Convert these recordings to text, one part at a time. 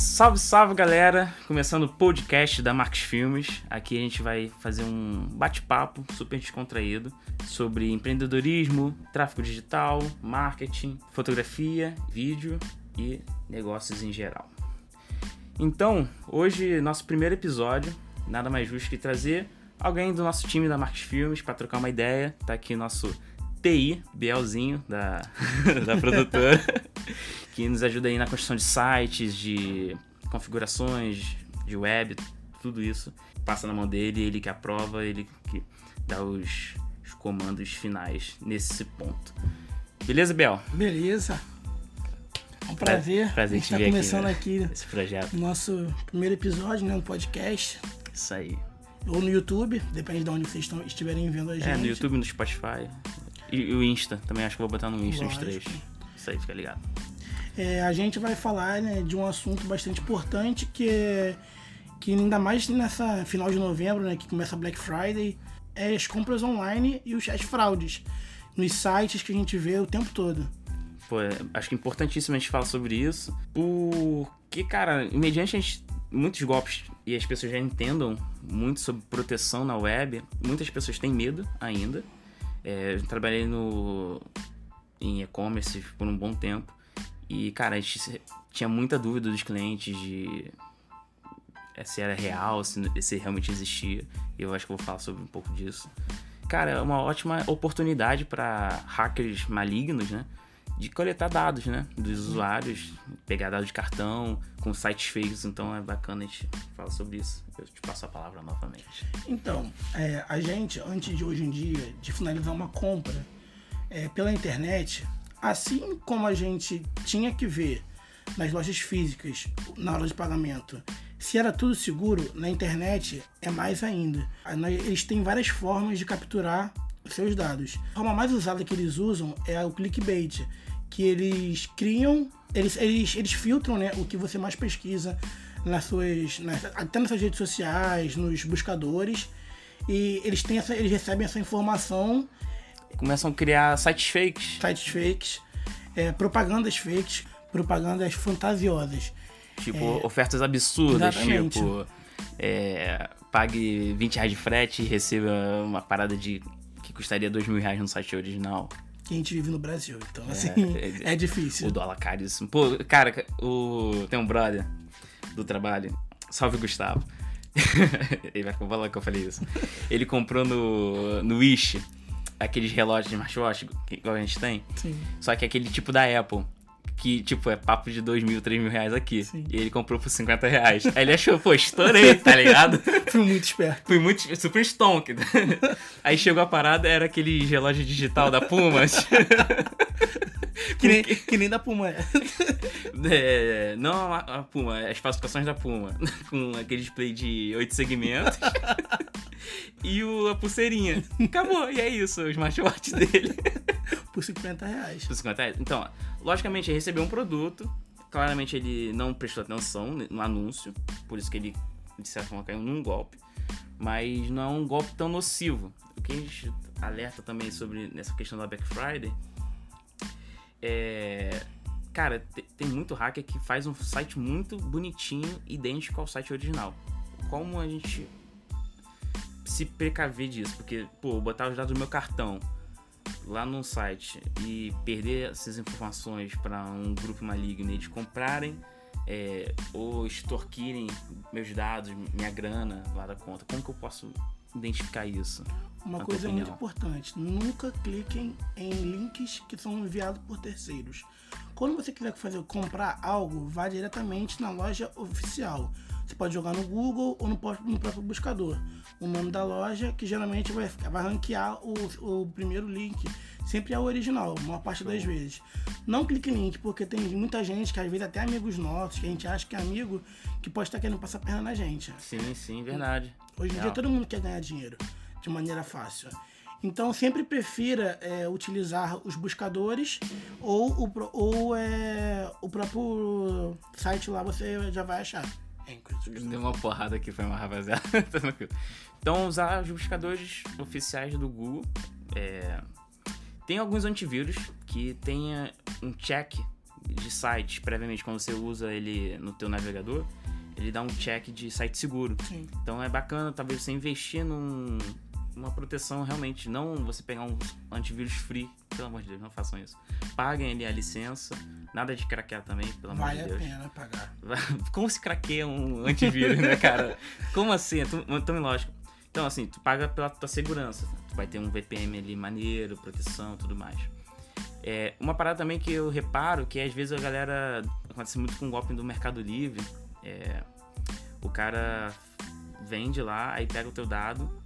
Salve, salve galera! Começando o podcast da Marques Filmes. Aqui a gente vai fazer um bate-papo super descontraído sobre empreendedorismo, tráfego digital, marketing, fotografia, vídeo e negócios em geral. Então, hoje, nosso primeiro episódio, nada mais justo que trazer alguém do nosso time da Marques Filmes para trocar uma ideia. Tá aqui nosso TI, Bielzinho, da, da produtora, que nos ajuda aí na construção de sites, de configurações, de web, tudo isso. Passa na mão dele, ele que aprova, ele que dá os, os comandos finais nesse ponto. Beleza, Biel? Beleza. É um prazer. Prazer a gente te tá começando aqui, aqui, né? Esse projeto. o nosso primeiro episódio, né, no podcast. Isso aí. Ou no YouTube, depende de onde vocês estão, estiverem vendo a gente. É, no YouTube, no Spotify. E, e o Insta, também acho que vou botar no Insta os Lógico. três. Isso aí, fica ligado. É, a gente vai falar né, de um assunto bastante importante que é que ainda mais nessa final de novembro, né, que começa Black Friday, é as compras online e as fraudes nos sites que a gente vê o tempo todo. Pô, é- acho que é importantíssimo a gente falar sobre isso. Porque, cara, mediante a gente, muitos golpes e as pessoas já entendam muito sobre proteção na web, muitas pessoas têm medo ainda. É, eu trabalhei no em e-commerce por um bom tempo. E, cara, a gente tinha muita dúvida dos clientes de é, se era real, se, se realmente existia. E eu acho que vou falar sobre um pouco disso. Cara, é uma ótima oportunidade para hackers malignos, né? De coletar dados, né? Dos usuários, pegar dados de cartão, com sites fakes, então é bacana a gente falar sobre isso. Eu te passo a palavra novamente. Então, é, a gente, antes de hoje em dia, de finalizar uma compra é, pela internet, assim como a gente tinha que ver nas lojas físicas, na hora de pagamento, se era tudo seguro, na internet é mais ainda. Ah, Eles têm várias formas de capturar seus dados. A forma mais usada que eles usam é o clickbait, que eles criam, eles, eles, eles filtram né, o que você mais pesquisa nas suas, nas, até nas suas redes sociais, nos buscadores, e eles têm essa, eles recebem essa informação, Começam a criar sites fakes. sites fakes, é, propagandas fakes, propagandas fantasiosas. Tipo, ofertas absurdas, Exatamente. tipo, é, pague 20 reais de frete e receba uma parada de que custaria 2 mil reais no site original. Que a gente vive no Brasil, então assim, é- é, difícil. O dólar caríssimo. Pô, cara, o... tem um brother do trabalho, salve Gustavo. Ele vai falar que eu falei isso. Ele comprou no, no Wish aqueles relógios de smartwatch que igual a gente tem. Sim. Só que aquele tipo da Apple. Que, tipo, é papo de 2 mil, 3 mil reais aqui. Sim. E ele comprou por 50 reais. Aí ele achou, pô, estourei, tá ligado? Fui muito esperto. Fui muito super stonk. Aí chegou a parada, era aquele relógio digital da Puma. Que nem, que nem da Puma. é. É, não a, Puma, as falsificações da Puma. Com aquele display de oito segmentos. e o, a pulseirinha. Acabou, e é isso, o smartwatch dele. Por 50 reais. Por 50 reais. Então, logicamente, ele recebeu um produto. Claramente ele não prestou atenção no anúncio. Por isso que ele, de certa forma, caiu num golpe. Mas não é um golpe tão nocivo. O que a gente alerta também sobre nessa questão da Black Friday é. Cara, te- tem muito hacker que faz um site muito bonitinho, idêntico ao site original. Como a gente se precaver disso? Porque, pô, botar os dados do meu cartão lá num site e perder essas informações para um grupo maligno e eles comprarem é, ou extorquirem meus dados, minha grana lá da conta, como que eu posso identificar isso? Uma coisa tua muito opinião. importante: nunca cliquem em links que são enviados por terceiros. Quando você quiser fazer comprar algo, vá diretamente na loja oficial. Você pode jogar no Google ou no, pró- no próprio buscador. O nome da loja, que geralmente vai, vai ranquear o, o primeiro link. Sempre é o original, a maior parte das vezes. Não clique em link, porque tem muita gente, que às vezes até amigos nossos, que a gente acha que é amigo, que pode estar querendo passar perna na gente. Sim, sim, verdade. Hoje em dia todo mundo quer ganhar dinheiro de maneira fácil. Então sempre prefira é, utilizar os buscadores ou, o, ou é, o próprio site lá você já vai achar. É. Deu uma porrada aqui, foi uma rapaziada. Tá então, usar os buscadores oficiais do Google. é, Tem alguns antivírus que tenha um check de sites, previamente, quando você usa ele no teu navegador, ele dá um check de site seguro. Sim. Então é bacana, talvez, você investir num, numa proteção realmente. Não você pegar um antivírus free. Pelo amor de Deus, não façam isso. Paguem ali a licença. Nada de craquear também, pelo amor Vale de a Deus. pena pagar. Como se craqueia um antivírus, né, cara? Como assim? É tão, tão ilógico. Então, assim, tu paga pela tua segurança. Tu vai ter um VPN ali maneiro, proteção tudo mais. É, uma parada também que eu reparo que às vezes a galera. Acontece muito com o golpe do Mercado Livre. É, o cara vende lá, aí pega o teu dado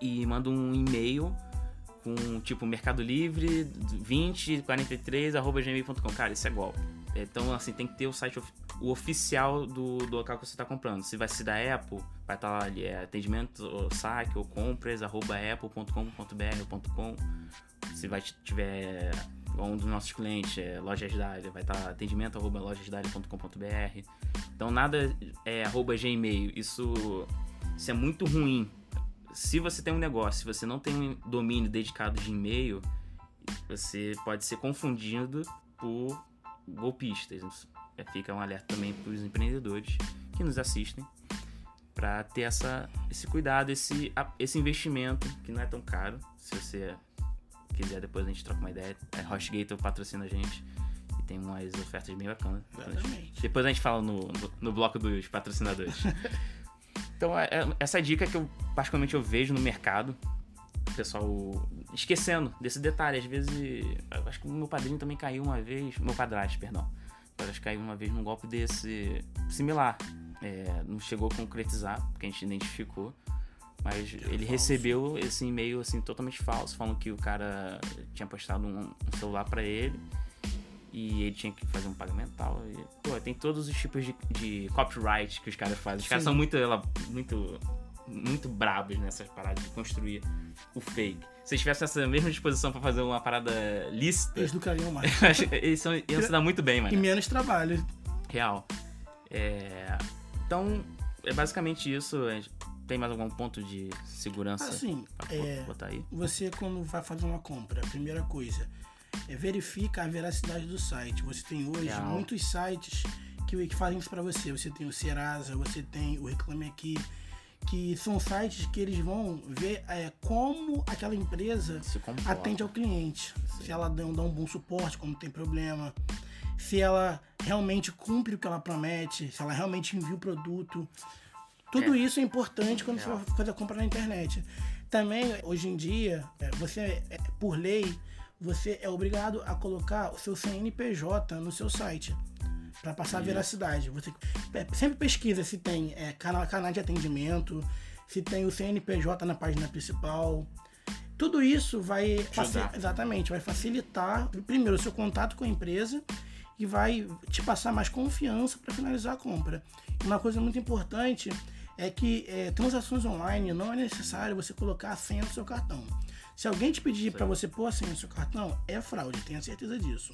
e manda um e-mail com tipo Mercado Livre 2043 arroba gmail.com. Cara, isso é golpe. Então, assim, tem que ter o site of- o oficial do, do local que você está comprando. Se vai ser da Apple, vai estar lá ali, é atendimento ou saque ou compras, arroba apple.com.br .com. Se vai tiver um dos nossos clientes, é lojas da área, vai estar atendimento arroba lojasdaárea.com.br. Então nada é arroba gmail. Isso, isso é muito ruim. Se você tem um negócio, se você não tem um domínio dedicado de e-mail, você pode ser confundido por golpistas. É, Fica um alerta também para os empreendedores que nos assistem para ter essa, esse cuidado, esse, esse investimento que não é tão caro. Se você quiser, depois a gente troca uma ideia. A HostGator patrocina a gente e tem umas ofertas bem bacanas. Exatamente. Depois a gente fala no, no, no bloco dos patrocinadores. então, é, é- essa dica que eu particularmente eu vejo no mercado, o pessoal esquecendo desse detalhe. Às vezes, acho que meu padrinho também caiu uma vez, meu padrasto, perdão. Acho que caiu uma vez num golpe desse similar. É, não chegou a concretizar, porque a gente identificou. Mas ele falso. recebeu esse e-mail assim totalmente falso, falando que o cara tinha postado um, um celular pra ele e ele tinha que fazer um pagamento e tal. E, pô, tem todos os tipos de, de copyright que os caras fazem. Os caras Sim. são muito, ela- muito, muito brabos nessas paradas de construir o fake. Se eles tivessem essa mesma disposição pra fazer uma parada lícita, Eles lucrariam mais. eles são, iam se dar muito bem, mano. E menos trabalho. Real. É, Então, é basicamente isso. Tem mais algum ponto de segurança Assim, pra é, botar aí? você quando vai fazer uma compra, a primeira coisa verifica a veracidade do site. Você tem hoje Real. muitos sites que, que fazem isso para você. Você tem o Serasa, você tem o Reclame Aqui, que são sites que eles vão ver é, como aquela empresa atende ao cliente. Se ela dá, dá um bom suporte, quando tem problema. Se ela realmente cumpre o que ela promete, se ela realmente envia o produto. Tudo É. isso é importante quando você Real. vai fazer a compra na internet. Também, hoje em dia, é, você, é, por lei, você é obrigado a colocar o seu CNPJ no seu site para passar a veracidade. Você sempre pesquisa se tem é, canal, canal de atendimento, se tem o CNPJ na página principal. Tudo isso vai exatamente vai facilitar primeiro o seu contato com a empresa e vai te passar mais confiança para finalizar a compra. Uma coisa muito importante é que é, transações online não é necessário você colocar a senha no seu cartão. Se alguém te pedir para você pôr a senha no seu cartão, é fraude, tenha certeza disso.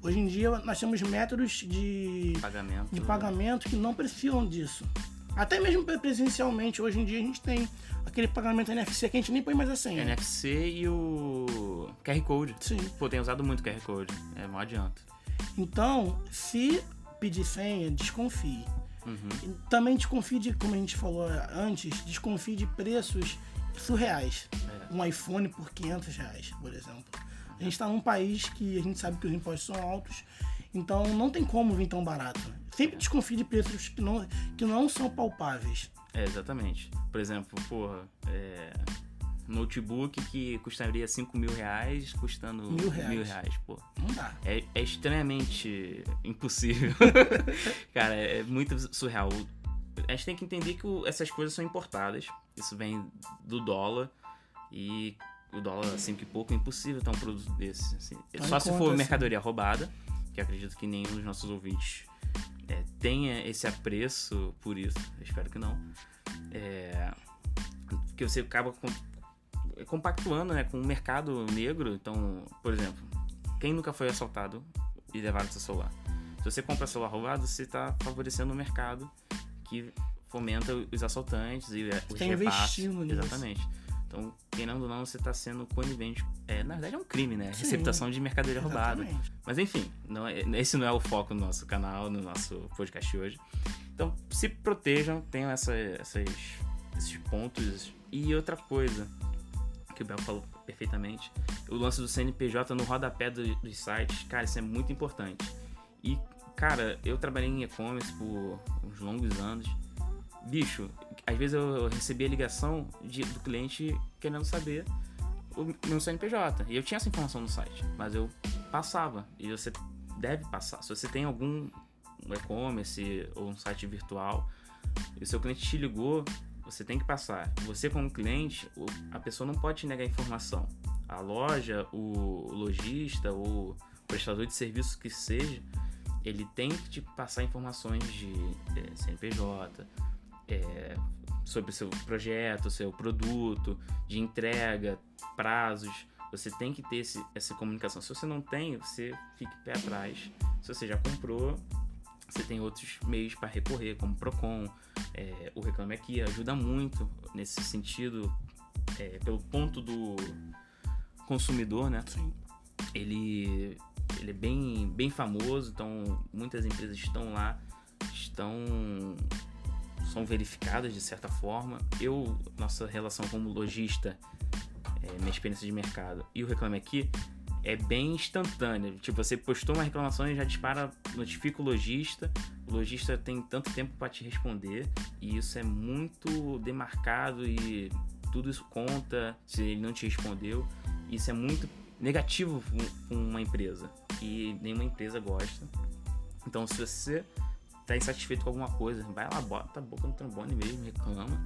Hoje em dia nós temos métodos de, Pagamento. de pagamento que não precisam disso. Até mesmo presencialmente, hoje em dia a gente tem aquele pagamento NFC que a gente nem põe mais a senha. NFC e o QR Code. Sim. Pô, tenho usado muito QR Code. É, não adianta. Então, se pedir senha, desconfie. Uhum. Também desconfie de, como a gente falou antes, desconfie de preços surreais. É. Um iPhone por 500 reais, por exemplo. A gente está num país que a gente sabe que os impostos são altos, então não tem como vir tão barato. Sempre desconfie de preços que não, que não são palpáveis. É, exatamente. Por exemplo, porra, é, notebook que custaria 5 mil reais, custando Mil reais. mil reais pô. Não dá. É, é extremamente impossível. Cara, é muito surreal. A gente tem que entender que o- essas coisas são importadas. Isso vem do dólar. E o dólar, assim, que pouco é impossível ter um produto desse. assim. Só se for assim. mercadoria roubada, que acredito que nenhum dos nossos ouvintes é, tenha esse apreço por isso. Eu espero que não. É, que você acaba com- compactuando né, com o mercado negro. Então, por exemplo, quem nunca foi assaltado e levado seu celular? Se você compra celular roubado, você está favorecendo o mercado que fomenta os assaltantes e é, os tá repasses. investindo nisso. Exatamente. Então, querendo ou não, você está sendo conivente. É, na verdade, é um crime, né? Sim, Receptação de mercadoria roubada. Exatamente. Mas enfim, não é- esse não é o foco do nosso canal, no nosso podcast hoje. Então, se protejam, tenham essa, essas, esses pontos. E outra coisa, que o Bel falou perfeitamente, o lance do CNPJ no rodapé do- dos sites, cara, isso é muito importante. E, cara, eu trabalhei em e-commerce por uns longos anos. Bicho, às vezes eu recebia ligação de- do cliente querendo saber o meu CNPJ. E eu tinha essa informação no site, mas eu passava. E você deve passar. Se você tem algum e-commerce ou um site virtual e o seu cliente te ligou, você tem que passar. Você, como cliente, a pessoa não pode te negar informação. A loja, o lojista o prestador de serviço que seja, ele tem que te passar informações de eh, CNPJ, eh, sobre o seu projeto, seu produto, de entrega, prazos. Você tem que ter esse- essa comunicação. Se você não tem, você fica pé atrás. Se você já comprou, você tem outros meios para recorrer, como o Procon, é, o Reclame Aqui ajuda muito nesse sentido, é, pelo ponto do consumidor, né? Sim. Ele, ele é bem, bem famoso, então muitas empresas estão lá, estão são verificadas de certa forma. Eu, nossa relação como lojista, é, minha experiência de mercado e o Reclame Aqui é bem instantânea. Tipo, você postou uma reclamação e já dispara, notifica o lojista. O lojista tem tanto tempo para te responder e isso é muito demarcado e tudo isso conta se ele não te respondeu. Isso é muito negativo com uma empresa e nenhuma empresa gosta. Então, se você tá insatisfeito com alguma coisa, vai lá, bota a boca no trombone mesmo, reclama.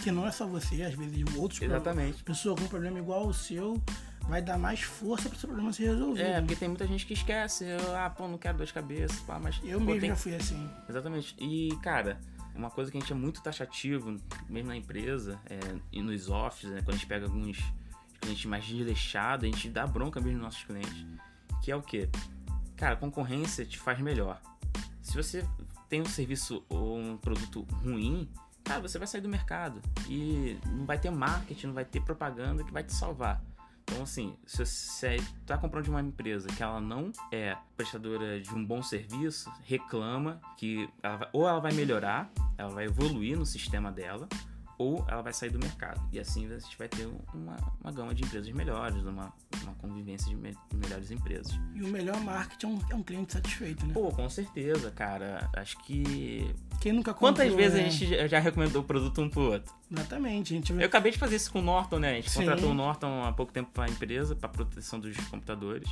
Que não é só você, às vezes outros Exatamente. pessoa com um problema igual ao seu vai dar mais força para o seu problema ser resolvido. É, porque tem muita gente que esquece. Eu, ah, pô, não quero dor de cabeça, pá, mas. Eu pô, mesmo tem- já fui assim. Exatamente. E, cara, uma coisa que a gente é muito taxativo, mesmo na empresa, é, e nos offices, né, quando a gente pega alguns clientes mais desleixados, a gente dá bronca mesmo nos nossos clientes. Que é o quê? Cara, concorrência te faz melhor. Se você tem um serviço ou um produto ruim, cara, você vai sair do mercado. E não vai ter marketing, não vai ter propaganda que vai te salvar. Então, assim, se você tá comprando de uma empresa que ela não é prestadora de um bom serviço, reclama que ela vai- ou ela vai melhorar, ela vai evoluir no sistema dela, ou ela vai sair do mercado. E assim a gente vai ter uma, uma gama de empresas melhores, uma, uma convivência de me- melhores empresas. E o melhor marketing é um, é um cliente satisfeito, né? Pô, com certeza, cara. Acho que. Quem nunca comprou, Quantas vezes né? a gente já- recomendou o produto um pro outro? Exatamente. A gente Eu acabei de fazer isso com o Norton, né? A gente Sim. contratou o Norton há pouco tempo pra empresa, pra proteção dos computadores.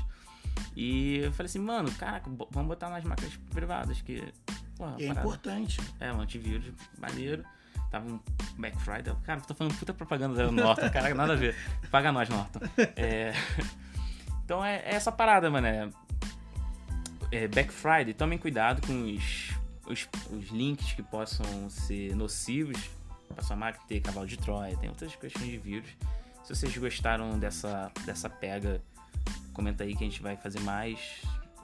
E eu falei assim, mano, caraca, vamos botar nas máquinas privadas, que. E é parada- importante. É, um antivírus maneiro. Tava um Black Friday. Cara, tô falando puta propaganda do Norton, cara, nada a ver. Paga nós, Norton. É, Então é, é essa parada, mano. É... é Black Friday, tomem cuidado com os, os, os links que possam ser nocivos pra sua máquina, ter cavalo de Troia, tem outras questões de vírus. Se vocês gostaram dessa, dessa pega, comenta aí que a gente vai fazer mais,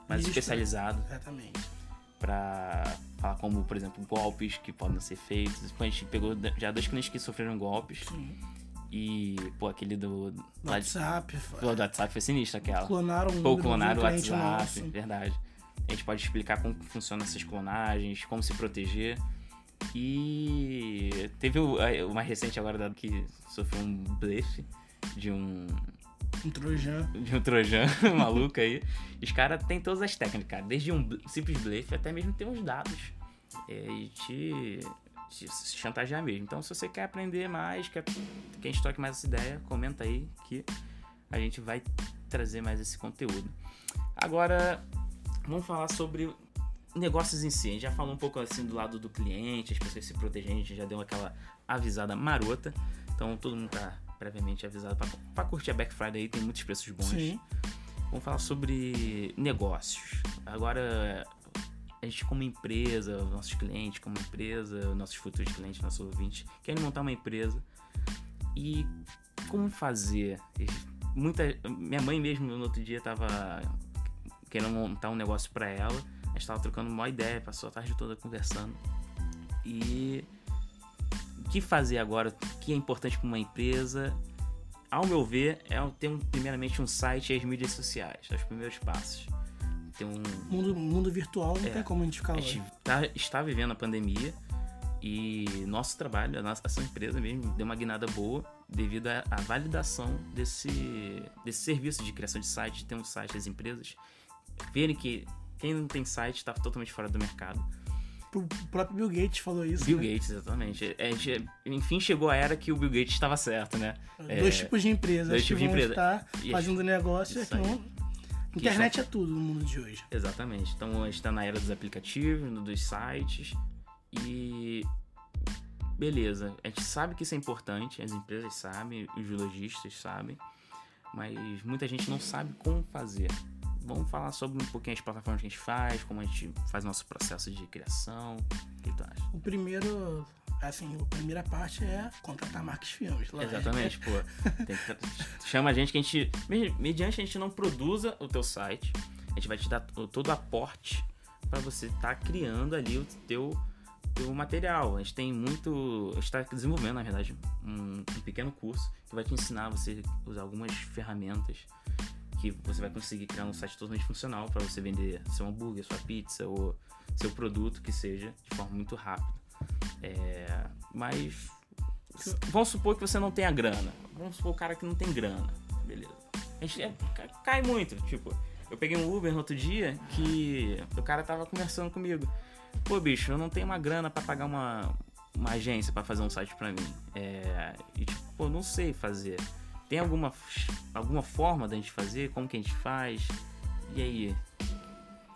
mais Isso. especializado Exatamente. Pra falar como, por exemplo, golpes que podem ser feitos. A gente pegou já dois clientes que sofreram golpes Sim. e, pô, aquele do, WhatsApp. do WhatsApp foi sinistro aquela. Clonaram um Pô, clonaram o WhatsApp, nosso. verdade. A gente pode explicar como funcionam essas clonagens, como se proteger. E teve o, uma recente agora que sofreu um blefe de um Um trojan. de um trojan maluco aí. Os caras têm todas as técnicas, cara. Desde um simples blefe até mesmo ter uns dados. É, e te, te chantagear mesmo. Então, se você quer aprender mais, quer que a gente toque mais essa ideia, comenta aí que a gente vai trazer mais esse conteúdo. Agora, vamos falar sobre negócios em si. A gente já falou um pouco assim do lado do cliente, as pessoas se protegendo, a gente já deu aquela avisada marota. Então, todo mundo tá previamente avisado pra curtir a Black Friday aí, tem muitos preços bons. Sim. Vamos falar sobre negócios. Agora, a gente como empresa, os nossos clientes como empresa, nossos futuros clientes, nossos ouvintes, querem montar uma empresa. E como fazer? Muita, minha mãe mesmo, no outro dia, tava querendo montar um negócio para ela. A gente tava trocando uma ideia, passou a tarde toda conversando. E que fazer agora? O que é importante para uma empresa? ao meu ver, é ter um, primeiramente um site e as mídias sociais, os primeiros passos. Ter um, Mundo, mundo virtual não É. tem como a gente ficar a gente tá- está vivendo a pandemia e nosso trabalho, a nossa, a nossa empresa mesmo, deu uma guinada boa devido à, à validação desse, desse serviço de criação de site, de ter um site das empresas, verem que quem não tem site está totalmente fora do mercado. O próprio Bill Gates falou isso. Bill né? Gates, exatamente. É, gente- enfim, chegou a era que o Bill Gates estava certo, né? Dois É, tipos de empresas dois que tipos de vão empresa. estar E- fazendo negócio. Isso que. Internet é tudo no mundo de hoje. Exatamente. Então a gente tá na era dos aplicativos, dos sites e. Beleza, a gente sabe que isso é importante, as empresas sabem, os lojistas sabem, mas muita gente não sabe como fazer. Vamos falar sobre um pouquinho as plataformas que a gente faz, como a gente faz nosso processo de criação. O que tu acha? O primeiro, assim, a primeira parte é contratar marcas filmes. lógico. Exatamente, pô. Que chama a gente que a gente. me- Mediante a gente não produza o teu site, a gente vai te dar to- todo o aporte para você estar criando ali o teu, teu material. A gente tem muito. A gente está desenvolvendo, na verdade, um, um pequeno curso que vai te ensinar você a usar algumas ferramentas que você vai conseguir criar um site totalmente funcional para você vender seu hambúrguer, sua pizza ou seu produto que seja de forma muito rápida. É, mas vamos supor que você não tenha grana. Vamos supor o cara que não tem grana. Beleza. A gente é- ca- cai muito. Tipo, eu peguei um Uber no outro dia que o cara tava conversando comigo. Pô, bicho, eu não tenho uma grana pra pagar uma, uma agência pra fazer um site pra mim. É, e tipo, pô, não sei fazer. Tem alguma, alguma forma da gente fazer? Como que a gente faz? E aí?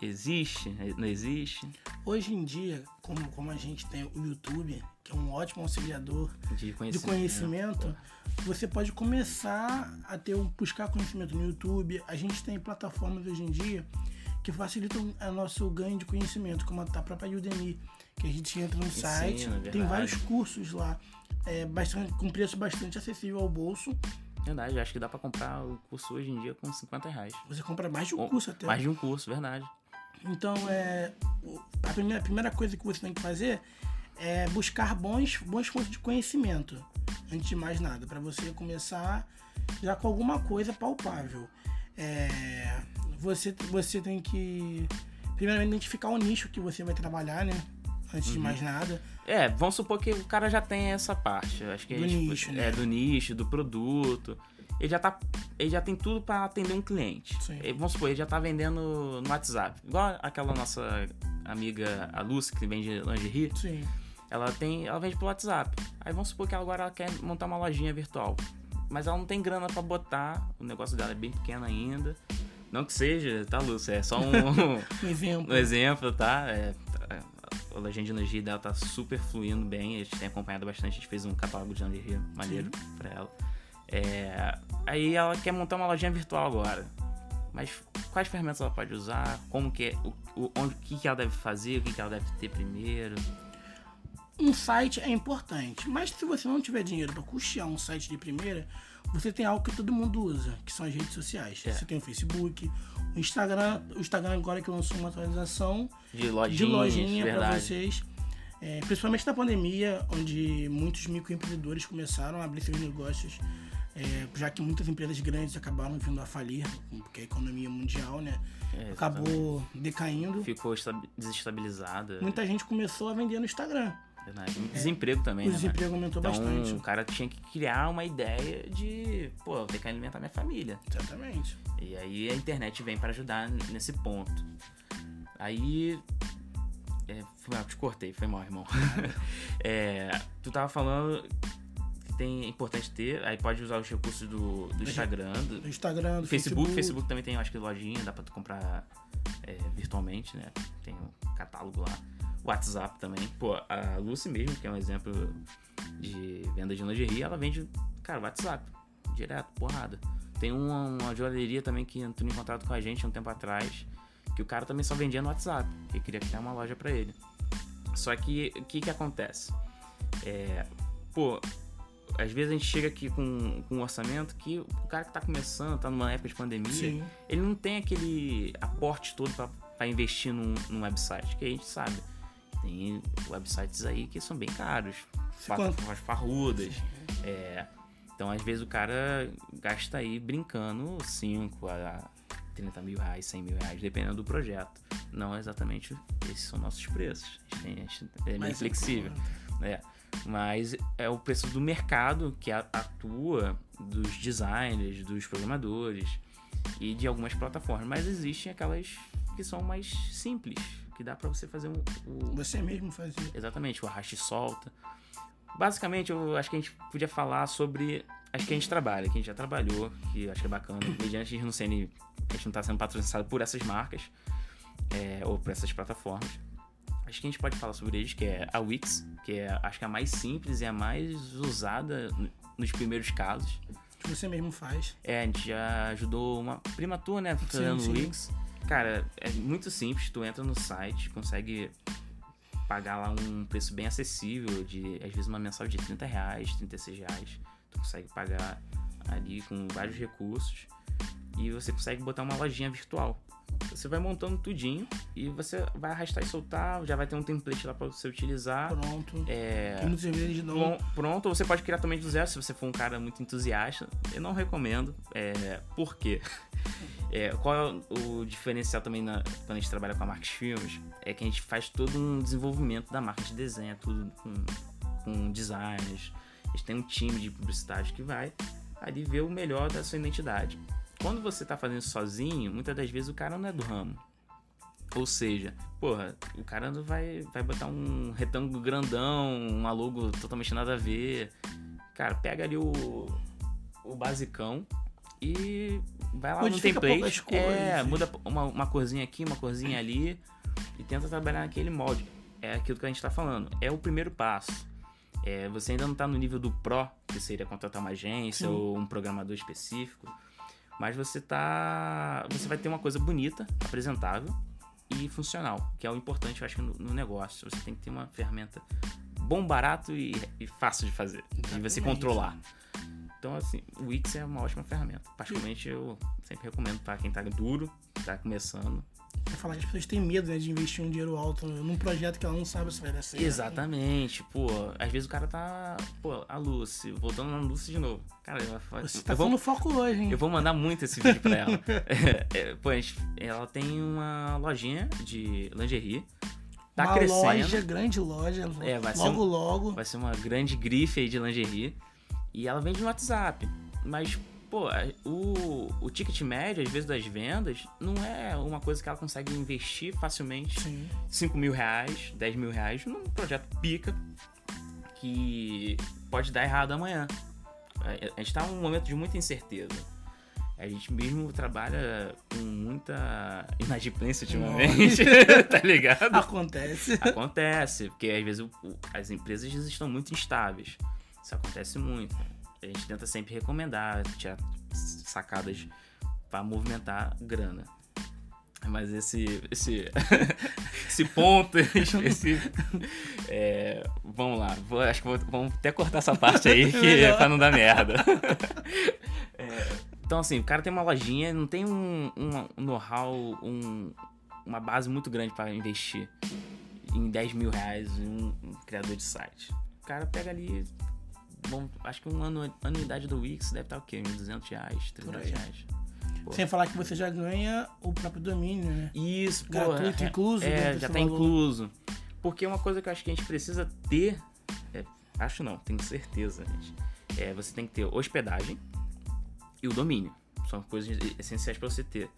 Existe? Não existe? Hoje em dia, como, como a gente tem o YouTube, que é um ótimo auxiliador De de conhecimento. conhecimento, você pode começar a ter um buscar conhecimento no YouTube. A gente tem plataformas hoje em dia que facilitam o nosso ganho de conhecimento, como a própria Udemy, que a gente entra no Ensina, site, tem verdade. vários cursos lá, é, bastante, com preço bastante acessível ao bolso. Verdade, acho que dá pra comprar o curso hoje em dia com 50 reais. Você compra mais de um Ou curso até. Mais de um curso, verdade. Então, é, a, primeira, a primeira coisa que você tem que fazer é buscar bons, bons fontes de conhecimento, antes de mais nada, para você começar já com alguma coisa palpável. É, você, você tem que, primeiramente, identificar o nicho que você vai trabalhar, né? Antes de Uhum. mais nada. É, vamos supor que o cara já tem essa parte. Acho que Do é, tipo, nicho, né? É, do nicho, do produto. Ele já tá. Ele já tem tudo pra atender um cliente. Ele- vamos supor, ele já tá vendendo no WhatsApp. Igual aquela nossa amiga, a Lucy, que vende lingerie. Sim. Ela tem. Ela vende pelo WhatsApp. Aí vamos supor que agora ela quer montar uma lojinha virtual. Mas ela não tem grana pra botar. O negócio dela é bem pequeno ainda. Não que seja, tá, Lúcia? É só um, Um exemplo. um exemplo, tá? É, a lojinha de energia dela tá super fluindo bem. A gente tem acompanhado bastante. A gente fez um catálogo de energia maneiro pra ela. É, aí ela quer montar uma lojinha virtual agora. Mas quais ferramentas ela pode usar? Como que é? O, o, onde, o que, que ela deve fazer? O que, que ela deve ter primeiro? Um site é importante, mas se você não tiver dinheiro para custear um site de primeira, você tem algo que todo mundo usa, que são as redes sociais. É. Você tem o Facebook, o Instagram, o Instagram agora que lançou uma atualização De lojinhas, de lojinha para vocês. É, principalmente na pandemia, onde muitos microempreendedores começaram a abrir seus negócios, é, já que muitas empresas grandes acabaram vindo a falir, porque a economia mundial né, É, acabou decaindo. Ficou esta- desestabilizada. Muita gente começou a vender no Instagram. Verdade. Muito desemprego também, O né? desemprego aumentou Então, bastante. o cara tinha que criar uma ideia de, pô, eu tenho que alimentar minha família. Exatamente. E aí a internet vem para ajudar nesse ponto. Aí. É, foi mal, te cortei, foi mal, irmão. É, tu tava falando que tem, é importante ter, aí pode usar os recursos do, do Instagram, do No Instagram, do Facebook. Facebook. Facebook também tem, acho que lojinha, dá pra tu comprar é, virtualmente, né? Tem um catálogo lá. WhatsApp também. Pô, a Lucy mesmo, que é um exemplo de venda de lingerie, ela vende, cara, WhatsApp. Direto, porrada. Tem uma, uma joalheria também que entrou em contato com a gente há um tempo atrás, que o cara também só vendia no WhatsApp. E queria criar uma loja pra ele. Só que o que que acontece? É, pô, às vezes a gente chega aqui com, com um orçamento que o cara que tá começando, tá numa época de pandemia, Sim. ele não tem aquele aporte todo pra- pra investir num, num website, que a gente sabe. Tem websites aí que são bem caros, plataformas parrudas. É, Então, às vezes, o cara gasta aí brincando 5 a 30 mil reais, 100 mil reais, dependendo do projeto. Não exatamente esses são nossos preços. A gente, é meio Mas flexível. É. Mas é o preço do mercado que atua dos designers, dos programadores e de algumas plataformas. Mas existem aquelas que são mais simples, que dá pra você fazer um, o, Você mesmo fazia. Exatamente, o arraste e solta. Basicamente, eu acho que a gente podia falar sobre as que a gente trabalha, que a gente já trabalhou, que eu acho que é bacana. Mediante a gente não sendo, a gente não tá sendo patrocinado por essas marcas é, ou por essas plataformas. Acho que a gente pode falar sobre eles, que é a Wix, que é acho que a mais simples e a mais usada nos primeiros casos. Que você mesmo faz. É, a gente já ajudou uma prima tua, né, fazendo sim. o Wix. Cara, é muito simples, tu entra no site, consegue pagar lá um preço bem acessível, de às vezes uma mensal de 30 reais, 36 reais. Tu consegue pagar ali com vários recursos e você consegue botar uma lojinha virtual. Você vai montando tudinho e você vai arrastar e soltar, já vai ter um template lá pra você utilizar. Pronto. É, muitas vezes não. Pron- Pronto, ou você pode criar também do zero se você for um cara muito entusiasta. Eu não recomendo. É, por quê? É, qual é o, diferencial também na- quando a gente trabalha com a Marques Filmes? É que a gente faz todo um desenvolvimento da marca de desenho, tudo com, com designers. A gente tem um time de publicidade que vai ali ver o melhor da sua identidade. Quando você tá fazendo sozinho, muitas das vezes o cara não é do ramo. Ou seja, porra, o cara não vai, vai botar um retângulo grandão, uma logo totalmente nada a ver. Cara, pega ali o, o basicão e vai lá Modifica no template. É, muda uma, uma corzinha aqui, uma corzinha ali e tenta trabalhar naquele molde. É aquilo que a gente tá falando. É o primeiro passo. É, você ainda não tá no nível do Pro, que seria contratar uma agência Sim. ou um programador específico. Mas você tá. Você vai ter uma coisa bonita, apresentável e funcional, que é o importante, eu acho, no, no negócio. Você tem que ter uma ferramenta bom, barato e, e fácil de fazer. E você controlar. Então, assim, o Wix é uma ótima ferramenta. Particularmente, eu sempre recomendo para quem tá duro, tá começando. Falar que as pessoas têm medo né, de investir um dinheiro alto num projeto que ela não sabe se vai dar certo. Exatamente, pô. Às vezes o cara tá. Pô, a Lucy, voltando na Lucy de novo. Cara, ela faz. Você tá eu, vou, falando foco hoje, hein? eu vou mandar muito esse vídeo pra ela. É, é, pô, ela tem uma lojinha de lingerie. Tá Uma crescendo. loja, grande loja. É, vai logo, um- logo. Vai ser uma grande grife aí de lingerie. E ela vende no WhatsApp. Mas, pô, o, o ticket médio, às vezes, das vendas, não é uma coisa que ela consegue investir facilmente. Sim. 5 mil reais, 10 mil reais num projeto pica que pode dar errado amanhã. A- gente tá num momento de muita incerteza. A gente mesmo trabalha com muita inadimplência ultimamente, tá ligado? Acontece. Acontece, porque às vezes o- as empresas estão muito instáveis. Isso acontece muito. A gente tenta sempre recomendar, tirar sacadas para movimentar grana. Mas esse esse, esse ponto específico. é, vamos lá, vou- acho que vou- vamos até cortar essa parte aí que é pra não dar merda. É, então, assim, o cara tem uma lojinha, não tem um, um know-how, um- uma base muito grande para investir em 10 mil reais em um, um criador de site. O cara pega ali. Bom, acho que uma anu- anuidade do Wix deve estar o quê? Uns 200 reais, 300 aí. reais. Pô. Sem falar que você já ganha o próprio domínio, né? Isso, pô. Gratuito, é- incluso, É, dentro já tá valor. incluso. Porque uma coisa que eu acho que a gente precisa ter. é, acho não, tenho certeza, gente. É, você tem que ter hospedagem e o domínio. São coisas essenciais para você ter.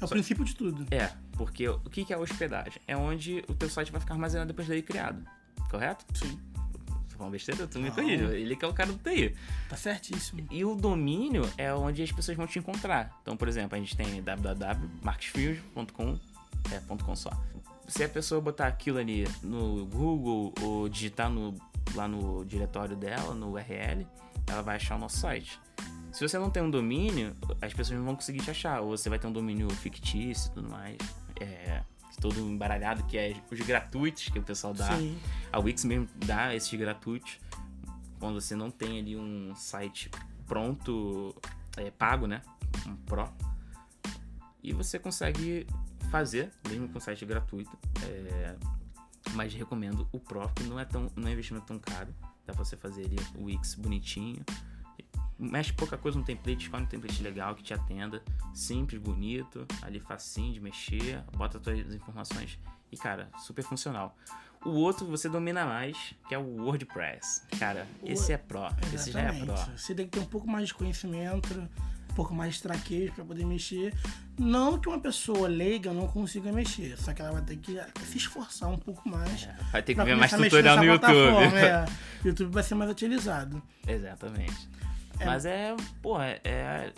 É o princípio de tudo. É, porque o que é a hospedagem? É onde o teu site vai ficar armazenado depois daí criado. Correto? Sim. Se for uma besteira, tu me corrige. Ele que é o cara do TI. Tá certíssimo. E o domínio é onde as pessoas vão te encontrar. Então, por exemplo, a gente tem www.markesfield.com é, ponto .com só. Se a pessoa botar aquilo ali no Google ou digitar no, lá no diretório dela, no URL, ela vai achar o nosso site. Se você não tem um domínio, as pessoas não vão conseguir te achar. Ou você vai ter um domínio fictício e tudo mais. É, todo embaralhado, que é os gratuitos que o pessoal dá. Sim. A Wix mesmo dá esses gratuitos quando você não tem ali um site pronto, é, pago, né? Um Pro. E você consegue fazer, mesmo com site gratuito. É, mas recomendo o Pro, que não é, tão, não é um investimento tão caro. Dá pra você fazer ali o Wix bonitinho. Mexe pouca coisa no template, escolhe um template legal que te atenda, simples, bonito, ali facinho de mexer, bota as informações e, cara, super funcional. O outro você domina mais, que é o WordPress. Cara, esse é pro. Esse já é pro. Você tem que ter um pouco mais de conhecimento, um pouco mais de traquejo para poder mexer. Não que uma pessoa leiga não consiga mexer, só que ela vai ter que se esforçar um pouco mais. É, vai ter que ver mais tutorial no YouTube. É. YouTube vai ser mais utilizado. Exatamente. É. Mas é, pô, é,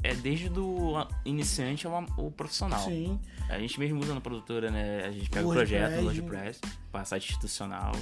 é, desde do iniciante ao, ao profissional. Sim. A gente mesmo usa na produtora, né? A gente pega o projeto do WordPress para site institucional.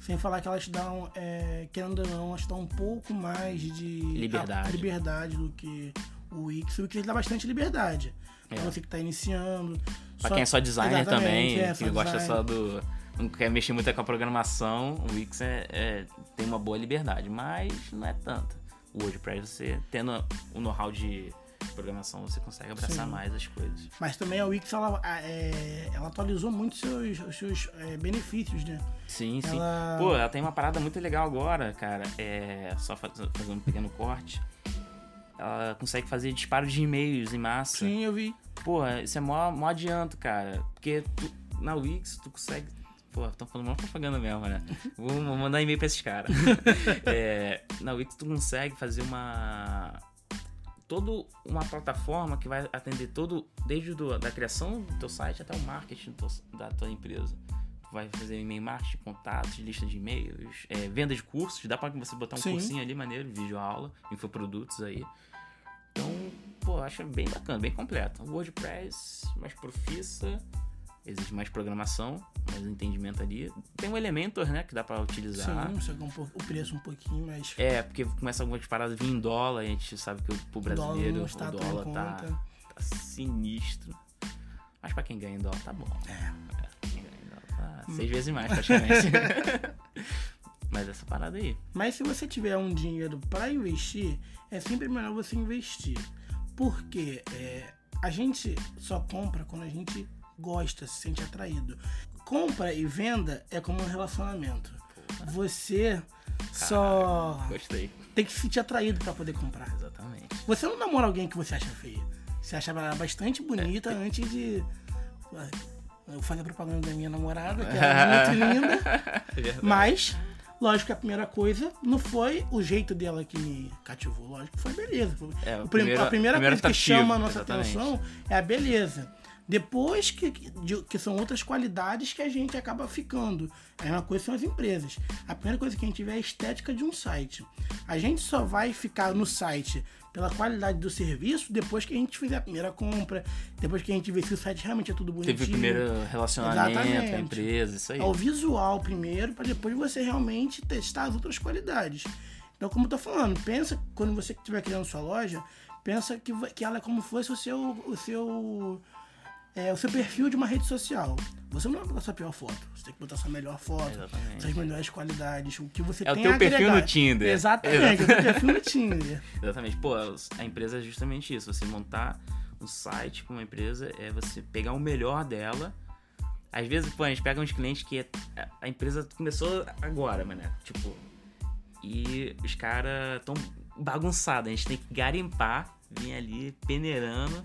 Sem falar que elas dão, é, querendo ou não, elas dão um pouco mais de liberdade, liberdade do que o Wix. O Wix dá bastante liberdade. É. Pra você que tá iniciando. Pra só... quem é só designer também, é, que gosta só do. Não quer mexer muito com a programação, o Wix é, é, tem uma boa liberdade, mas não é tanto o WordPress, você tendo o know-how de programação, você consegue abraçar Sim. mais as coisas. Mas também a Wix, ela, é, ela atualizou muito seus, os seus é, benefícios, né? Sim, sim. Ela... Pô, ela tem uma parada muito legal agora, cara. É, só fazendo um pequeno corte. Ela consegue fazer disparo de e-mails em massa. Sim, eu vi. Pô, isso é mó, mó adianto, cara. Porque tu, na Wix tu consegue Pô, estão falando uma propaganda mesmo, né? Vou mandar e-mail pra esses caras. é, na Wix tu consegue fazer uma. Toda uma plataforma que vai atender todo, desde do, da criação do teu site até o marketing teu, da tua empresa. Tu vai fazer e-mail marketing, contatos, lista de e-mails, é, venda de cursos. Dá pra você botar um Sim. cursinho ali maneiro, vídeo aula, infoprodutos aí. Então, pô, acho bem bacana, bem completo. WordPress, mais profissa existe mais programação, mais entendimento ali. Tem um Elementor, né, que dá para utilizar. Sim, só que um pouco, o preço um pouquinho mais. É, porque começa algumas paradas a vir em dólar, a gente sabe que pro brasileiro o dólar, o dólar tá, tá, sinistro. Mas para quem ganha em dólar tá bom. É. é quem ganha em dólar tá hum. seis vezes mais praticamente. Mas essa parada aí. Mas se você tiver um dinheiro para investir, é sempre melhor você investir. Porque é, a gente só compra quando a gente gosta, se sente atraído. Compra e venda é como um relacionamento. Você só Gostei. tem que se sentir atraído para poder comprar. Exatamente. Você não namora alguém que você acha feia. Você acha ela bastante bonita é. antes de. Eu falei a propaganda da minha namorada, que é muito linda. É mas, lógico que a primeira coisa não foi o jeito dela que me cativou. Lógico que foi a beleza. É, o primeiro, a primeira coisa que chama a nossa exatamente. atenção é a beleza. Depois que, de, que são outras qualidades que a gente acaba ficando. É uma coisa são as empresas. A primeira coisa que a gente vê é a estética de um site. A gente só vai ficar no site pela qualidade do serviço depois que a gente fizer a primeira compra, depois que a gente vê se o site realmente é tudo bonitinho. Teve o primeiro relacionamento com a empresa, isso aí. É o visual primeiro, para depois você realmente testar as outras qualidades. Então, como eu tô falando, pensa quando você estiver criando sua loja, pensa que, que ela é como fosse o seu, o seu é, o seu perfil de uma rede social. Você não vai botar sua pior foto. Você tem que botar sua melhor foto, Exatamente. suas melhores qualidades, o que você é tem É o teu perfil no Tinder. Exatamente, é o teu perfil no Tinder. Exatamente. Pô, a empresa é justamente isso. Você montar um site com uma empresa é você pegar o melhor dela. Às vezes, pô, a gente pega uns clientes que a empresa começou agora, mano. Tipo, e os caras tão bagunçados. A gente tem que garimpar, vir ali peneirando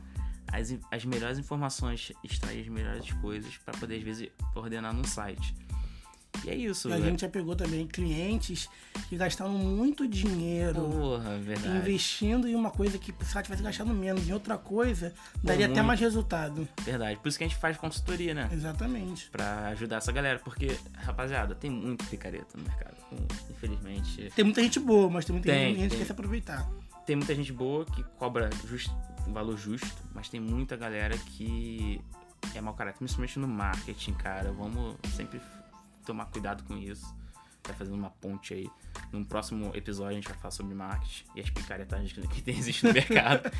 as, as melhores informações, extrair as melhores coisas para poder, às vezes, ordenar num site. E é isso. A gente já pegou também clientes que gastaram muito dinheiro Porra, investindo em uma coisa que se ela tivesse gastado menos em outra coisa, daria até mais resultado. Verdade. Por isso que a gente faz consultoria, né? Exatamente. Pra ajudar essa galera. Porque, rapaziada, tem muito picareta no mercado. Infelizmente. Tem muita gente boa, mas tem muita tem, gente que quer se aproveitar. Tem muita gente boa que cobra just, um valor justo, mas tem muita galera que é mau caráter, principalmente no marketing, cara. Vamos sempre tomar cuidado com isso. Tá fazendo uma ponte aí. Num próximo episódio a gente vai falar sobre marketing e as picaretagens que tem, existe no mercado.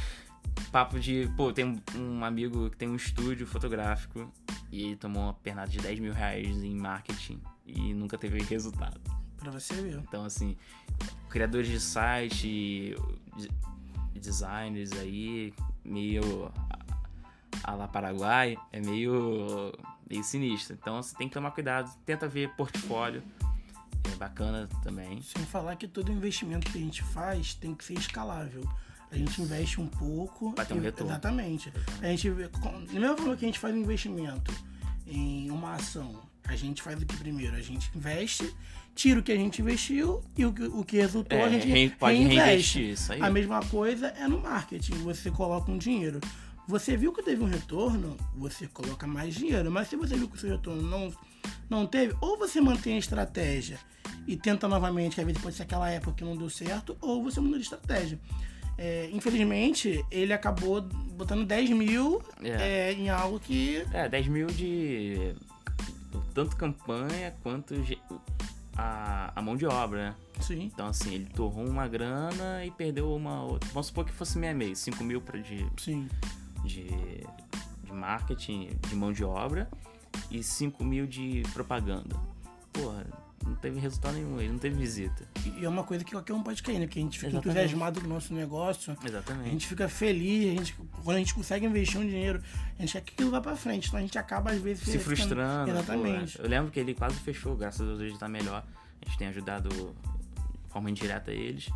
Papo de, pô, tem um amigo que tem um estúdio fotográfico e ele tomou uma pernada de 10 mil reais em marketing e nunca teve resultado. Pra você. Então, assim, criadores de site, designers aí, meio a la Paraguai, é meio, meio sinistro. Então você tem que tomar cuidado, tenta ver portfólio. é bacana também. Sem falar que todo investimento que a gente faz tem que ser escalável. A gente investe um pouco. Vai ter um retorno. Exatamente. A gente da mesma forma que a gente faz um investimento em uma ação, a gente faz o que primeiro? A gente investe, tira o que a gente investiu e o que, o que resultou É, a gente pode reinveste. reinvestir, isso aí. A mesma coisa é no marketing. Você coloca um dinheiro. Você viu que teve um retorno, você coloca mais dinheiro. Mas se você viu que o seu retorno não, não teve, ou você mantém a estratégia e tenta novamente, que às vezes pode ser aquela época que não deu certo, ou você muda de estratégia. É, infelizmente, ele acabou botando 10 mil É. é, em algo que. É, 10 mil de. Tanto campanha quanto a, a mão de obra, né? Sim. Então, assim, ele torrou uma grana e perdeu uma outra. Vamos supor que fosse meia meia, 5 mil pra de, Sim. de, de marketing, de mão de obra e 5 mil de propaganda. Porra, não teve resultado nenhum, ele não teve visita. E é uma coisa que qualquer um pode cair, né? Porque a gente fica Exatamente. entusiasmado com o nosso negócio. A Exatamente. gente fica feliz, a gente, quando a gente consegue investir um dinheiro, a gente quer que aquilo vá pra frente. Então a gente acaba, às vezes, se ficando- frustrando. Exatamente. pô, eu lembro que ele quase fechou, graças a Deus ele tá melhor. A gente tem ajudado de forma indireta eles.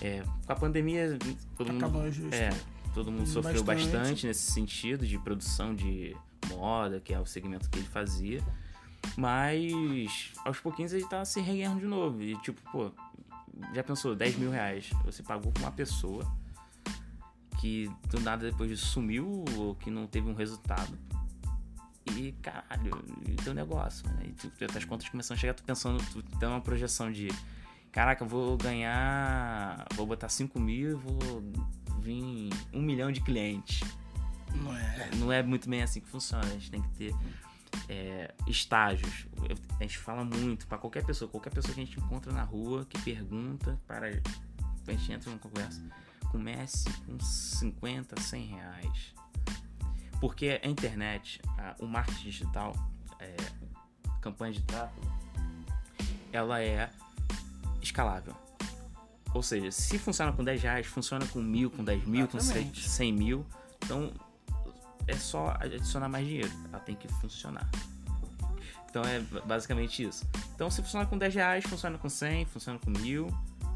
É, com a pandemia, todo Acabou mundo. justo. É, todo mundo sofreu Bastante. bastante. nesse sentido de produção de moda, que é o segmento que ele fazia. Mas aos pouquinhos ele tá se reguerando de novo. E tipo, pô, já pensou, 10 mil reais você pagou pra uma pessoa que do nada depois disso sumiu ou que não teve um resultado. E caralho, e teu negócio, né? E tu, tu, as contas começam a chegar, tu pensando, tu tem uma projeção de caraca, eu vou ganhar, vou botar 5 mil e vou vir um milhão de clientes. Não é? Não é muito bem assim que funciona, a gente tem que ter é, estágios. A gente fala muito pra qualquer pessoa, qualquer pessoa que a gente encontra na rua, que pergunta, para a gente entra numa conversa, comece com 50, 100 reais. Porque a internet, a- o marketing digital, é, campanha de tráfego, ela é escalável. Ou seja, se funciona com 10 reais, funciona com mil, com 10 mil, com Exatamente. 100 mil. Então é só adicionar mais dinheiro. Ela tem que funcionar. Então é basicamente isso. Então se funciona com 10 reais, funciona com 100, funciona com mil.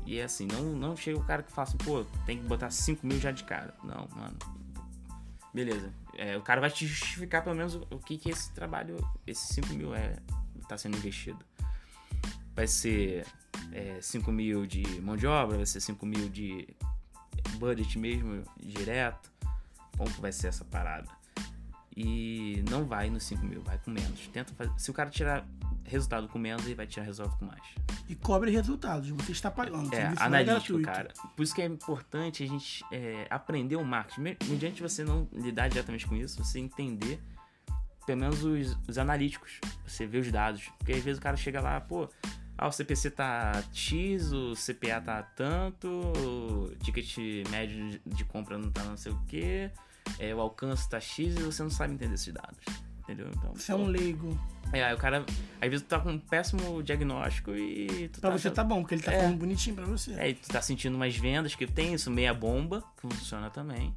E é assim, não, não chega o cara que fala assim, pô, tem que botar 5 mil já de cara. Não, mano. Beleza. É, o cara vai te justificar pelo menos o, que, que esse trabalho, esses 5 mil é, tá sendo investido. Vai ser é, 5 mil de mão de obra, vai ser 5 mil de budget mesmo, direto. Como que vai ser essa parada? E não vai nos 5 mil, vai com menos. Tenta fazer, se o cara tirar resultado com menos, ele vai tirar resultado com mais. E cobre resultados. Você está pagando. É, não analítico, gratuito. cara. Por isso que é importante a gente é, aprender o marketing. Me- Mediante você não lidar diretamente com isso, você entender pelo menos os, os analíticos. Você vê os dados. Porque às vezes o cara chega lá, pô, ah, o CPC tá X, o CPA tá tanto, o ticket médio de- compra não tá não sei o que, o alcance tá X e você não sabe entender esses dados. Entendeu? Então, Você é um leigo. é, aí o cara, às vezes tu tá com um péssimo diagnóstico e tu Pra tá você tá bom, porque ele tá É. falando bonitinho pra você. é, e tu tá sentindo umas vendas que tem isso, meia bomba, que funciona também.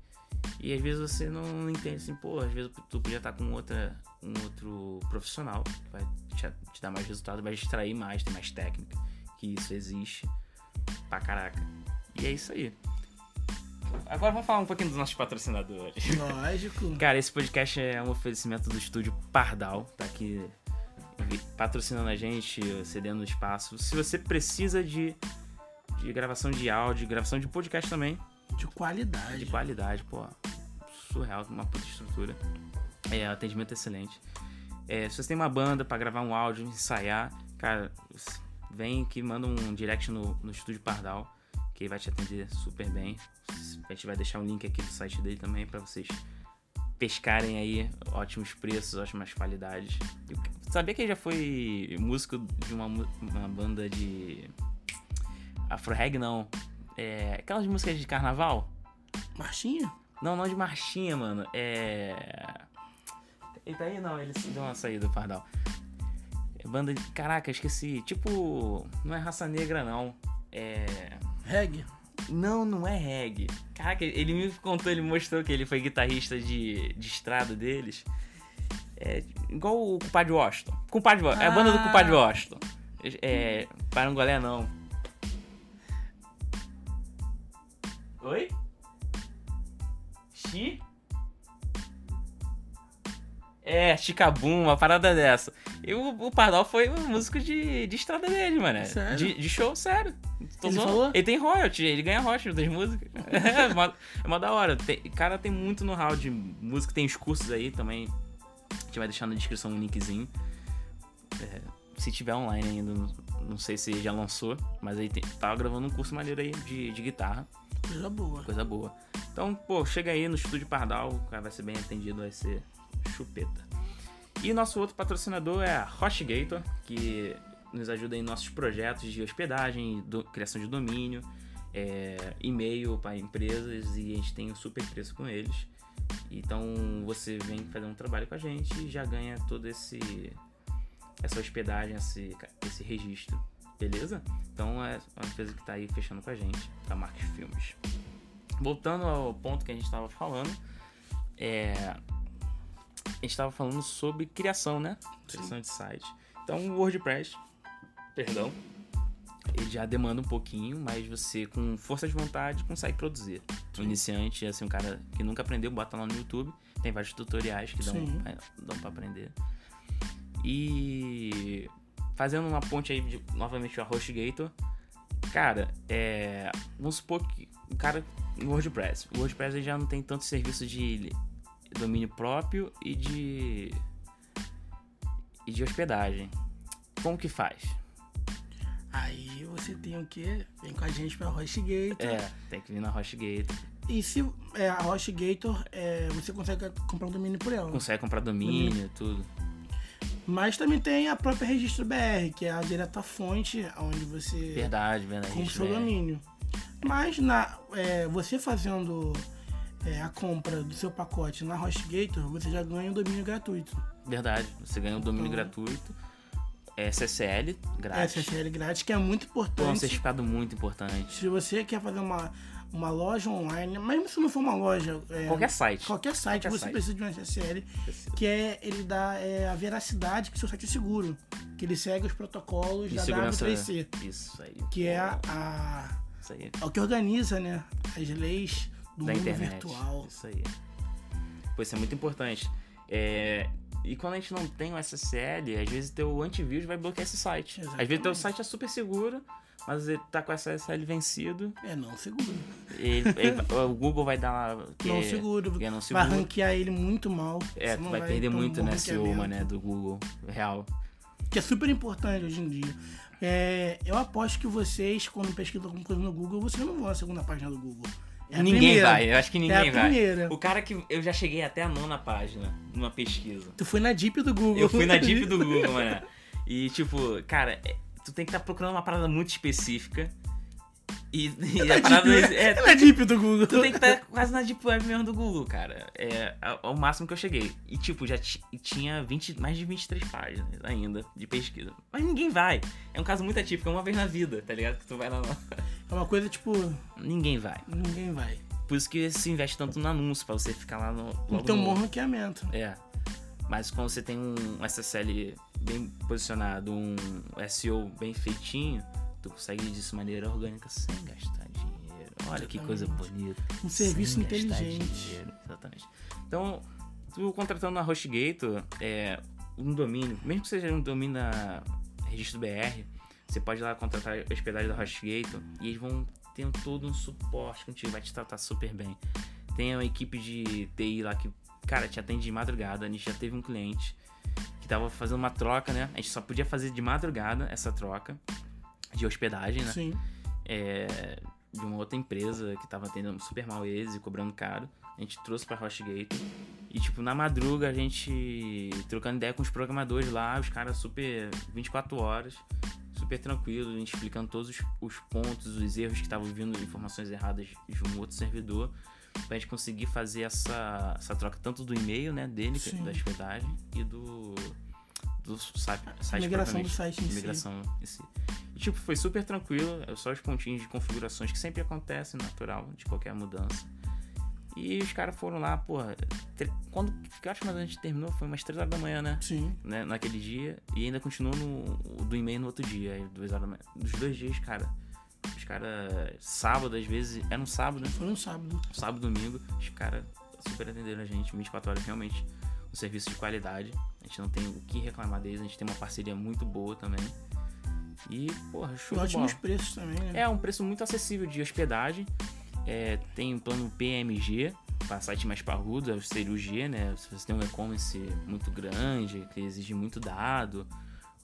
E às vezes você não entende assim, pô, às vezes tu podia estar com outra, um outro profissional que vai te, te dar mais resultado, vai extrair mais, tem mais técnica, que isso existe pra caraca. E é isso aí. Agora vamos falar um pouquinho dos nossos patrocinadores. Lógico. Cara, esse podcast é um oferecimento do estúdio Pardal, tá aqui patrocinando a gente, cedendo espaço. Se você precisa de, de gravação de áudio, gravação de podcast também, De qualidade. de qualidade, pô, surreal, uma puta estrutura. É, atendimento excelente. É, se você tem uma banda pra gravar um áudio, ensaiar, cara, vem que manda um direct no, no estúdio Pardal, que ele vai te atender super bem. A gente vai deixar o link aqui do site dele também pra vocês pescarem aí ótimos preços, ótimas qualidades. Eu sabia que ele já foi músico de uma, uma banda de Afro Reg, não. É, aquelas músicas de carnaval? Marchinha? Não, não de marchinha, mano. É. Ele tá aí? Não, ele deu uma saída, Pardal. É banda de. Caraca, esqueci. Tipo. Não é raça negra, não. É. Reggae? Não, não é reggae. Caraca, ele me contou, ele mostrou que ele foi guitarrista de, de estrada deles. É igual o Compadre Washington. Compadre, Wa- é a banda do Ah. Compadre Washington. É. Parangolé não. Oi? Chi? É, Chicabum, uma parada dessa. E o, o Pardal foi um músico de, de estrada dele, mano. Sério? De, de show, sério. Tô Ele zoando. falou? Ele tem royalty, ele ganha royalty das músicas. é, mó, é mó da hora. Tem, cara tem muito know-how de música, tem os cursos aí também. A gente vai deixar na descrição um linkzinho. É, se tiver online ainda, não, não sei se já lançou, mas aí tem, tava gravando um curso maneiro aí de, de guitarra, Coisa boa. coisa boa. Então, pô, chega aí no Estúdio Pardal, o cara vai ser bem atendido, vai ser chupeta. E nosso outro patrocinador é a HostGator, que nos ajuda em nossos projetos de hospedagem, do- criação de domínio, é, e-mail para empresas e a gente tem um super preço com eles. Então você vem fazer um trabalho com a gente e já ganha todo esse essa hospedagem, esse, esse registro, beleza? Então é uma empresa que está aí fechando com a gente, da Marcos Filmes. Voltando ao ponto que a gente estava falando, é, a gente estava falando sobre criação, né? Criação de site. Então o WordPress, perdão, ele já demanda um pouquinho, mas você com força de vontade consegue produzir. Um iniciante, assim, um cara que nunca aprendeu, bota lá no YouTube. Tem vários tutoriais que dão, Sim. dão pra aprender. E fazendo uma ponte aí, de, novamente, a HostGator. Cara, é, vamos supor que o cara no WordPress. O WordPress ele já não tem tanto serviço de domínio próprio e de e de hospedagem. Como que faz? Aí você tem o quê? Vem com a gente pra HostGator. É, tem que vir na HostGator. E se é, a HostGator, é, você consegue comprar um domínio por ela. Consegue comprar domínio, tudo. Mas também tem a própria Registro BR, que é a direta fonte onde você Verdade, verdade. compra o seu domínio. Mas na, é, você fazendo é, a compra do seu pacote na HostGator, você já ganha um domínio gratuito. Verdade. Você ganha um domínio Então- gratuito. É SSL, grátis. SSL grátis, que é muito Pô, é um importante. certificado muito importante. Se você quer fazer uma, uma loja online, mesmo se não for uma loja, é, Qualquer site. qualquer site, Qualquer você site. precisa de um SSL, que é ele dá é, a veracidade que seu site é seguro, que ele segue os protocolos De da segurança. W3C, Isso aí. que é a, a- Isso aí. é o que organiza, né, as leis do da internet. virtual. Isso aí. Pois isso é muito importante. É, E quando a gente não tem o SSL, às vezes teu antivírus vai bloquear esse site. Às vezes teu Exatamente. site é super seguro, mas ele tá com o SSL vencido. É não seguro. ele- ele- o Google vai dar. que não seguro. é não Vai seguro. ranquear ele muito mal. É, tu não vai perder muito né, ranqueamento. né, do Google real. que é super importante hoje em dia. É, eu aposto que vocês, quando pesquisam alguma coisa no Google, vocês não vão à segunda página do Google. É ninguém primeira. vai, eu acho que É ninguém a vai. O cara que. Eu já cheguei até a nona página numa pesquisa. Tu foi na Deep do Google. Eu fui na Deep do Google, mano. E tipo, cara, é- tu tem que estar procurando uma parada muito específica. E, e Na a parada. Deep, É, é na Deep do Google. tu tem que estar quase na Deep Web mesmo do Google, cara. É a- ao máximo que eu cheguei. E tipo, já ti- tinha 20, mais de 23 páginas ainda de pesquisa. Mas ninguém vai. É um caso muito atípico, é uma vez na vida, tá ligado? Que tu vai lá. É uma coisa tipo, Ninguém vai. ninguém vai. Por isso que se investe tanto no anúncio, pra você ficar lá no. Tem um no- bom ranqueamento. É. Mas quando você tem um SSL bem posicionado, um SEO bem feitinho, tu consegue ir disso de maneira orgânica sem gastar dinheiro. Olha que coisa bonita. Um serviço Sem inteligente. dinheiro, Exatamente. Então, tu contratando na HostGator, é, um domínio, mesmo que seja um domínio da Registro BR, você pode ir lá contratar a hospedagem da HostGator e eles vão ter todo um suporte contigo, vai te tratar super bem. Tem uma equipe de TI lá que, cara, te atende de madrugada. A gente já teve um cliente que tava fazendo uma troca, né? A gente só podia fazer de madrugada essa troca de hospedagem, né? Sim. é, de uma outra empresa que tava atendendo super mal eles e cobrando caro. A gente trouxe pra HostGator. E, tipo, na madruga a gente trocando ideia com os programadores lá, os caras super 24 horas, super tranquilo, a gente explicando todos os, os pontos, os erros que estavam vindo, informações erradas de um outro servidor, pra gente conseguir fazer essa, essa troca tanto do e-mail, né, dele, que- Sim. da hospedagem, e do, do site, site migração do site em si. migração em si. E, tipo, foi super tranquilo, é só os pontinhos de configurações que sempre acontecem, natural, de qualquer mudança. E os caras foram lá, porra. tre- Quando que horas mais a gente terminou? Foi umas 3 horas da manhã, né? Sim. né, naquele dia e ainda continuou no, do e-mail no outro dia, aí duas horas da manhã. Dos dois dias, cara. Os caras, sábado, às vezes, era um sábado, né? Foi um sábado. Sábado, domingo, os caras super atenderam a gente, 24 horas, realmente. Um serviço de qualidade. A gente não tem o que reclamar deles, a gente tem uma parceria muito boa também. E, porra, E show de bola. ótimos preços também, né? É um preço muito acessível de hospedagem. É, tem o plano PMG, para site mais parrudo, seria o G, né? Se você tem um e-commerce muito grande, que exige muito dado,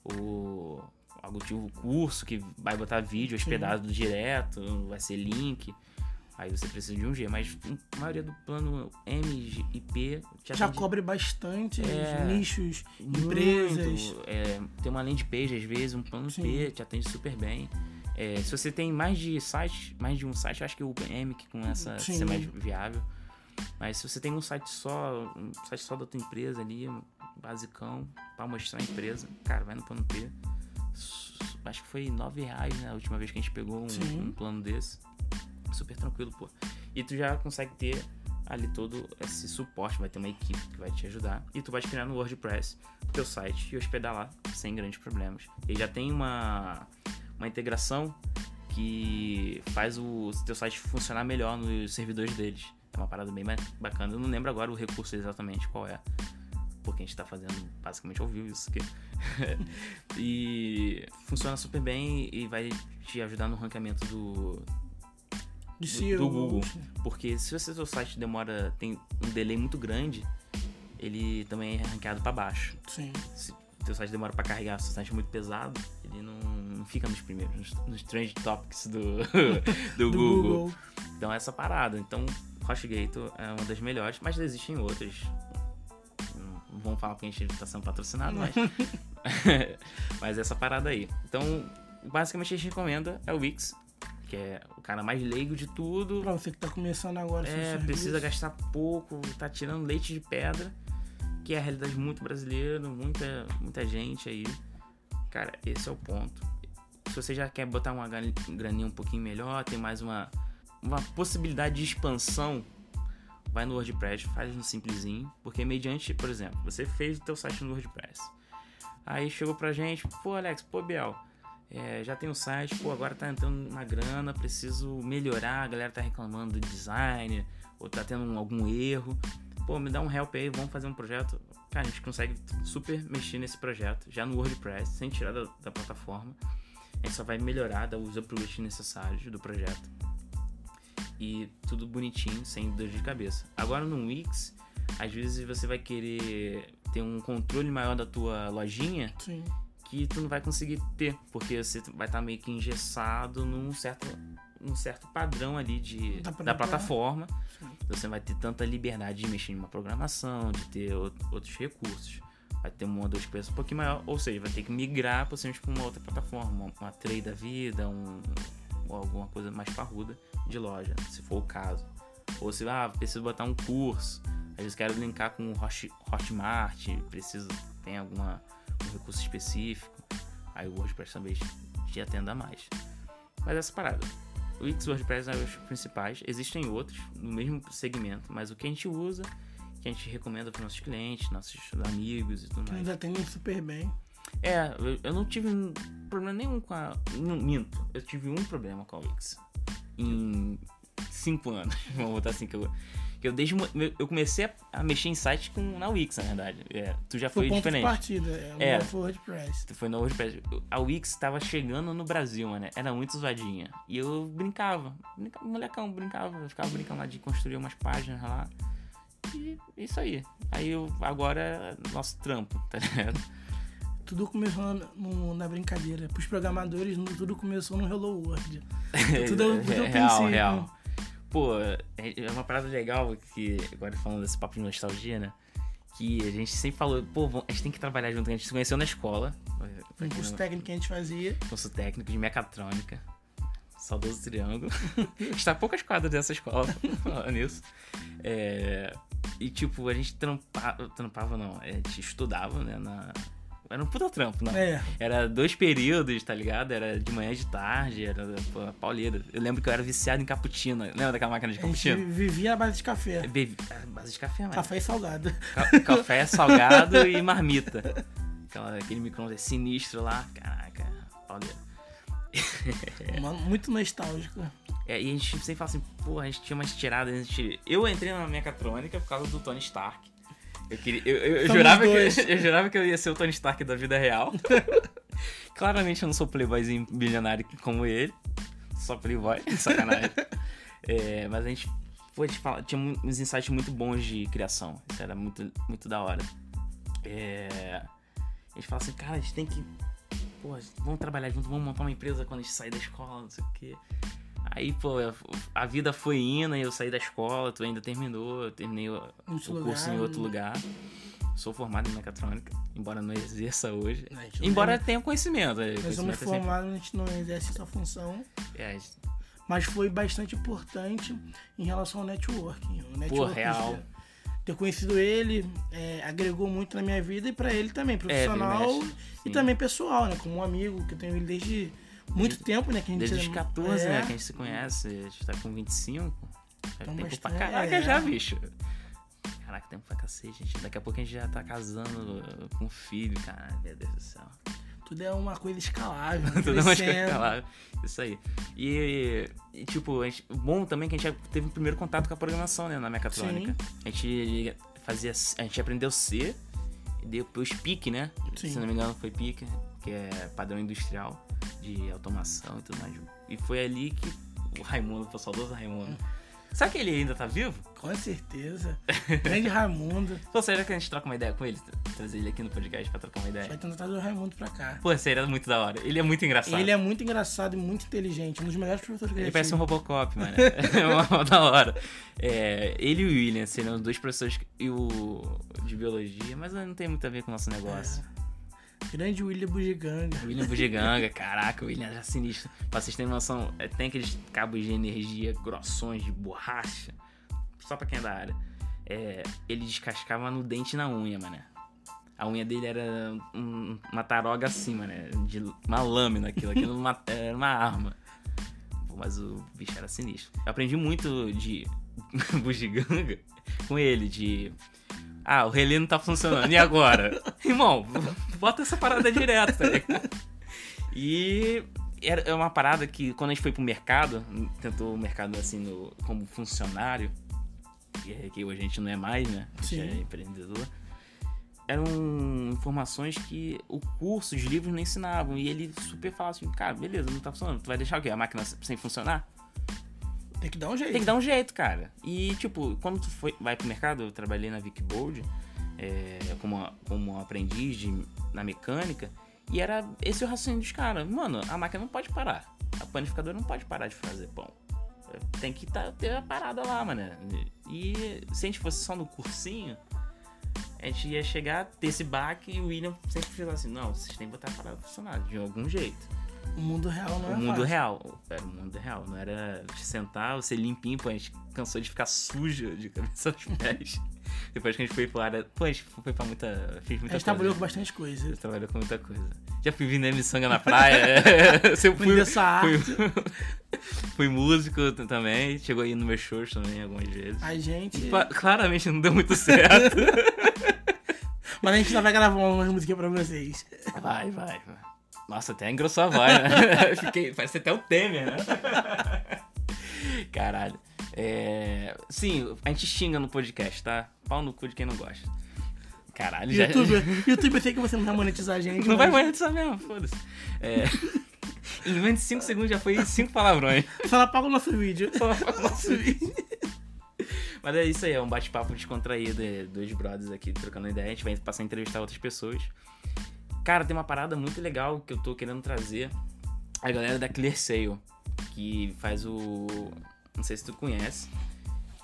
ou algo tipo curso que vai botar vídeo hospedado direto, vai ser link. Aí você precisa de um G, mas a maioria do plano M e P Já atende cobre bastante É. nichos, muito, empresas. é, tem uma landing page às vezes, um plano Sim. P te atende super bem. É, se você tem mais de site, mais de um site, acho que o M que com essa Sim. ser mais viável. Mas se você tem um site só, um site só da tua empresa ali, um basicão, pra mostrar a empresa, cara, vai no plano P. Acho que foi 9 reais, né? A última vez que a gente pegou um, um plano desse. Super tranquilo, pô. E tu já consegue ter ali todo esse suporte, vai ter uma equipe que vai te ajudar. E tu vai criar no WordPress o teu site e hospedar lá sem grandes problemas. E já tem uma, uma integração que faz o teu site funcionar melhor nos servidores deles. É uma parada bem ba- bacana. Eu não lembro agora o recurso exatamente qual é. Porque a gente tá fazendo basicamente ao vivo isso aqui. e funciona super bem e vai te ajudar no ranqueamento do, do, do Google. Porque se o seu site demora, tem um delay muito grande, ele também é ranqueado para baixo. Sim. Se o teu site demora para carregar, se o site é muito pesado, ele não, não fica nos primeiros, nos, nos trend topics do, do, Do Google. Google. Então essa parada. Então HostGator é uma das melhores, mas existem outras. Não vamos falar porque a gente está sendo patrocinado, mas. mas essa parada aí. Então, basicamente a gente recomenda é o Wix, que é o cara mais leigo de tudo. Pra você que tá começando agora É, precisa gastar pouco, tá tirando leite de pedra, que é a realidade muito brasileira, muita, muita gente aí. Cara, esse é o ponto. Se você já quer botar uma gra- graninha um pouquinho melhor, tem mais uma, uma possibilidade de expansão, vai no WordPress, faz no simplesinho, porque mediante, por exemplo, você fez o teu site no WordPress. Aí chegou pra gente, pô Alex, pô Biel, é, já tem o site, pô, agora tá entrando na grana, preciso melhorar, a galera tá reclamando do design, ou tá tendo um- algum erro. Pô, me dá um help aí, vamos fazer um projeto. Cara, a gente consegue super mexer nesse projeto, já no WordPress, sem tirar da, da plataforma. A gente só vai melhorar, dar os upgrades necessários do projeto. E tudo bonitinho, sem dor de cabeça. Agora no Wix, às vezes você vai querer ter um controle maior da tua lojinha Sim. Que tu não vai conseguir ter, porque você vai estar meio que engessado num certo, num certo padrão ali de, Da da, plataforma. Sim. Você não vai ter tanta liberdade de mexer em uma programação, de ter ou- outros recursos. Vai ter uma dor de cabeça um pouquinho maior, ou seja, vai ter que migrar possivelmente para uma outra plataforma, uma, uma trade da vida, um, ou alguma coisa mais parruda de loja, se for o caso. Ou se, ah, preciso botar um curso, às vezes quero linkar com o Hot- Hotmart, preciso, tem alguma, um recurso específico, aí o WordPress também te atenda mais. Mas essa parada. O Wix e WordPress são os principais. Existem outros no mesmo segmento, mas o que a gente usa, que a gente recomenda para nossos clientes, nossos amigos e tudo mais. nos atendem super bem. É, eu, eu não tive um problema nenhum com a. Não, minto. Eu tive um problema com a Wix. Em cinco anos. Vamos botar assim que eu. Que eu desde. Eu comecei a, mexer em site com, na Wix, na verdade. É, tu já Foi foi, diferente. de partida. É, É. foi WordPress. Tu foi no WordPress. A Wix tava chegando no Brasil, mano. Era muito zoadinha. E eu brincava. brincava molecão, brincava. Eu ficava brincando lá de construir umas páginas lá. E isso aí. Aí eu agora é nosso trampo, tá ligado? Tudo começou na, no- na brincadeira. Pros programadores, no- tudo começou no Hello World. Tudo é tudo é o real, real. Pô, é é uma parada legal que, agora falando desse papo de nostalgia, né? Que a gente sempre falou, pô, a gente tem que trabalhar junto. A gente se conheceu na escola. Foi Um curso técnico que a gente fazia. curso técnico de mecatrônica. Saudoso Triângulo. Está a poucas quadras dessa escola, falando nisso. É, e tipo, a gente trampava, trampava não, a gente estudava, né, na era um puta trampo, não. É. Era dois períodos, tá ligado? Era de manhã e de tarde, era pô, pauleira. Eu lembro que eu era viciado em cappuccino. Lembra daquela máquina de cappuccino? vivia à base de café. Bebi... era base de café, mano. Café e salgado. Ca- Café salgado e marmita. Aquela, aquele micro-ondas sinistro lá. Caraca, pauleira. Mano, muito nostálgico. É, e a gente sempre fala assim, pô, a gente tinha umas tiradas. A gente... Eu entrei na mecatrônica por causa do Tony Stark. Eu, queria, eu, eu- eu jurava dois. que, eu jurava que eu ia ser o Tony Stark da vida real. Claramente eu não sou playboyzinho bilionário como ele. Só playboy, sacanagem. É, mas a gente, pô, a gente fala, tinha uns insights muito bons de criação. Isso era muito, muito da hora. É, a gente fala assim, cara, a gente tem que. Pô, vamos trabalhar junto, vamos montar uma empresa quando a gente sair da escola, não sei o quê. Aí, pô, a vida foi indo e eu saí da escola, tu ainda terminou, eu terminei o, curso em outro né? lugar. Sou formado em mecatrônica, embora não exerça hoje. Não Embora tem- tenha conhecimento. é, Nós conhecimento somos é sempre- formados, a gente não exerce essa função. é, gente- Mas foi bastante importante em relação ao networking. O networking real. Ter conhecido ele é, agregou muito na minha vida e pra ele também, profissional mexe, e também pessoal, né? Como um amigo que eu tenho ele desde muito tempo, né? Que a gente Desde os 14, é, né, que a gente se conhece, a gente tá com 25. Faz Então, tempo pra bastante- caraca é. já, bicho. Caraca, tempo pra cacete, gente. Daqui a pouco a gente já tá casando com filho, cara. Meu Deus do céu. Tudo é uma coisa escalável. Tudo é uma coisa lá. Isso aí. E, e, tipo, a gente, bom também que a gente já teve o primeiro contato com a programação, né, na mecatrônica. A gente fazia, a gente aprendeu C, e depois PIC, né? Sim. Se não me engano foi PIC, que é padrão industrial de automação e tudo mais. E foi ali que o Raimundo, o saudoso Raimundo. Será que ele ainda tá vivo? Com certeza. Grande Raimundo. Pô, será que a gente troca uma ideia com ele? Trazer ele aqui no podcast pra trocar uma ideia? Vai tentar trazer o Raimundo pra cá. Pô, seria muito da hora. Ele é muito engraçado. Ele é muito engraçado e muito inteligente. Um dos melhores professores que Ele parece um. Robocop, mano. É uma da hora. É, ele e o William seriam dois professores e o de biologia, mas não tem muito a ver com o nosso negócio. Grande William Bugiganga. William Bugiganga, caraca, o William já sinistro. Pra vocês terem noção, é, tem aqueles cabos de energia grossões de borracha, só pra quem é da área. É, ele descascava no dente e na unha, mano. A unha dele era um- uma taroga assim, mano. De uma lâmina aquilo, aquilo uma- era uma arma. Mas o bicho era sinistro. Eu aprendi muito de bugiganga com ele, de. Ah, o relé não tá funcionando. E agora? Irmão, bota essa parada direto, tá ligado? E era é uma parada que quando a gente foi pro mercado, tentou o mercado assim no, como funcionário, é- que hoje a gente não é mais, né? A gente Sim. é empreendedor. Eram informações que o curso, os livros não ensinavam. E ele super falava assim, cara, beleza, não tá funcionando. Tu vai deixar o quê? A máquina sem funcionar? Tem que dar um jeito. Tem que dar um jeito, cara. E, tipo, quando tu foi, vai pro mercado, eu trabalhei na Vic Bold é, como, como aprendiz de, na mecânica, e era esse o raciocínio dos caras. Mano, a máquina não pode parar. A panificadora não pode parar de fazer pão. Tem que tá, ter a parada lá, mano. E se a gente fosse só no cursinho, a gente ia chegar, ter esse baque e o William sempre falava assim: não, vocês têm que botar a parada funcionar de algum jeito. O mundo real não é O mundo fácil. real. Era o mundo real. Não era sentar, você limpinho, pô, a gente cansou de ficar sujo de cabeça aos pés. Depois que a gente foi pra área. Pô, a gente foi pra muita. Fez A muita gente trabalhou com coisa. bastante coisa. A gente trabalhou com muita coisa. Já fui vindo miçanga na praia. Você fui, essa arte. fui, fui músico também. Chegou aí no meu shows também algumas vezes. A gente. Claramente não deu muito certo. Mas a gente ainda vai gravar umas musiquinhas pra vocês. Vai, vai, vai. Nossa, até engrossou a voz, né? Fiquei, parece até o Temer, né? Caralho. É... Sim, a gente xinga no podcast, tá? Pau no cu de quem não gosta. Caralho, já... YouTube, YouTube, eu sei que você não vai monetizar a gente. Não vai mas monetizar mesmo, foda-se. É... em menos de 5 segundos já foi 5 palavrões. Só apaga o nosso vídeo. Só apaga o nosso vídeo. Mas é isso aí, é um bate-papo descontraído, é dois brothers aqui trocando ideia. A gente vai passar a entrevistar outras pessoas. Cara, tem uma parada muito legal que eu tô querendo trazer. A galera da Clear Sale, que faz o. Não sei se tu conhece.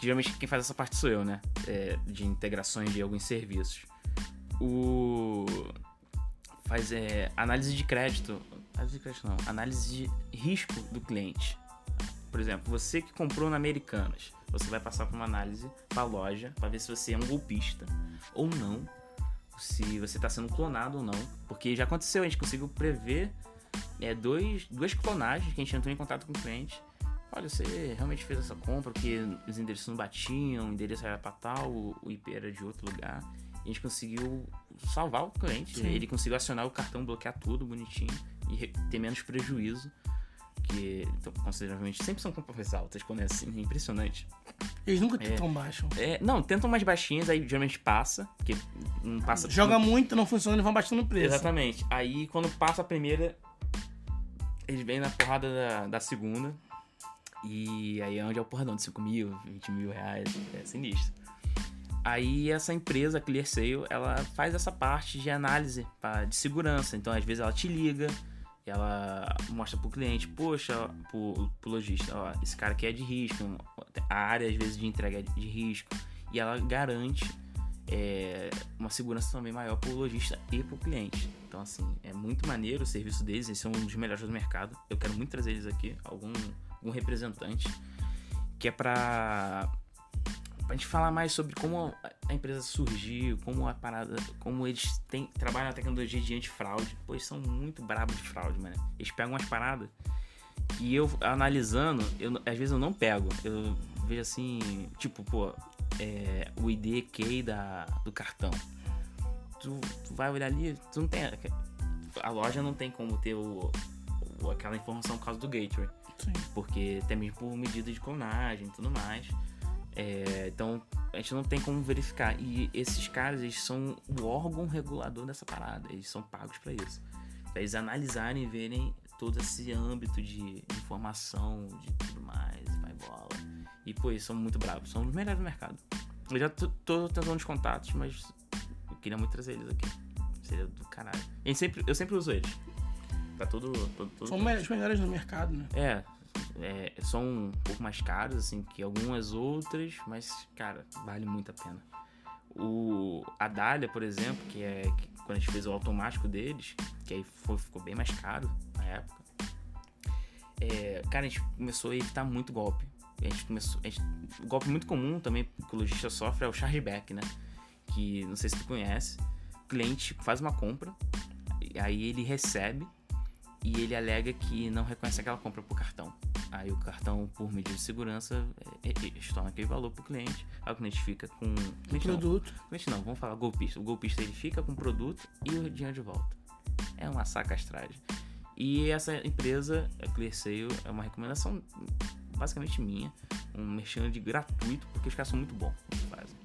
Geralmente quem faz essa parte sou eu, né? É, de integrações de alguns serviços. O. Faz é, análise de crédito. Análise de crédito não. Análise de risco do cliente. Por exemplo, você que comprou na Americanas, você vai passar por uma análise pra loja pra ver se você é um golpista ou não. Se você está sendo clonado ou não. Porque já aconteceu, a gente conseguiu prever é, dois, duas clonagens que a gente entrou em contato com o cliente. Olha, você realmente fez essa compra porque os endereços não batiam, o endereço era para tal, o IP era de outro lugar. A gente conseguiu salvar o cliente, Sim. ele conseguiu acionar o cartão, bloquear tudo bonitinho e ter menos prejuízo. Que então, consideravelmente sempre são compras altas quando é assim, é impressionante. Eles nunca É. tão baixo. É, não, tentam mais baixinhas, aí geralmente passa, porque não passa. Joga muito, não funciona, eles vão baixando o preço. Exatamente. Aí quando passa a primeira, eles vêm na porrada da, da segunda. E aí é onde é o porradão de 5 mil, 20 mil reais. É sinistro. Aí essa empresa, a ClearSale, ela faz essa parte de análise pra, de segurança. Então, às vezes, ela te liga, ela mostra pro cliente, poxa, pro, pro lojista, ó, esse cara aqui é de risco, a área, às vezes, de entrega é de risco. E ela garante é, uma segurança também maior pro lojista e pro cliente. Então, assim, é muito maneiro o serviço deles, eles são um dos melhores do mercado. Eu quero muito trazer eles aqui, algum, algum representante, que é pra, pra gente falar mais sobre como a empresa surgiu, como a parada, como eles têm, trabalham na tecnologia de antifraude. Pô, eles são muito brabos de fraude, mano. Eles pegam umas paradas que eu, analisando, eu, às vezes eu não pego. Eu vejo assim, tipo, pô, é, o ID key da, do cartão. Tu, tu vai olhar ali, tu não tem. A loja não tem como ter o, o- aquela informação por causa do gateway. Sim. Porque até mesmo por medida de clonagem e tudo mais. É, então a gente não tem como verificar. E esses caras, eles são o órgão regulador dessa parada. Eles são pagos pra isso. Pra eles analisarem e verem todo esse âmbito de informação, de tudo mais, vai bola. E pô, eles são muito bravos, são os melhores do mercado. Eu já tô, tentando os contatos, mas eu queria muito trazer eles aqui. Seria do caralho. Gente sempre, eu sempre uso eles. Tá tudo. São os melhores no mercado, né? é, é, são um pouco mais caros, assim, que algumas outras, mas, cara, vale muito a pena. O, a Dália, por exemplo, que é que quando a gente fez o automático deles, que aí foi- ficou bem mais caro na época. É, cara, a gente começou a evitar muito golpe. A gente começou. a gente- o golpe muito comum também que o lojista sofre é o chargeback, né? Que não sei se tu conhece. O cliente faz uma compra, e aí ele recebe e ele alega que não reconhece aquela compra por cartão. Aí o cartão, por medida de segurança, é, é, estorna aquele valor pro cliente. Aí o cliente fica com. Cliente não, Produto. cliente não, vamos falar golpista. O golpista ele fica com o produto e o dinheiro de volta. É uma sacastragem. E essa empresa, a ClearSale, é uma recomendação basicamente minha. Um merchan de gratuito, porque os caras são muito bons no que fazem.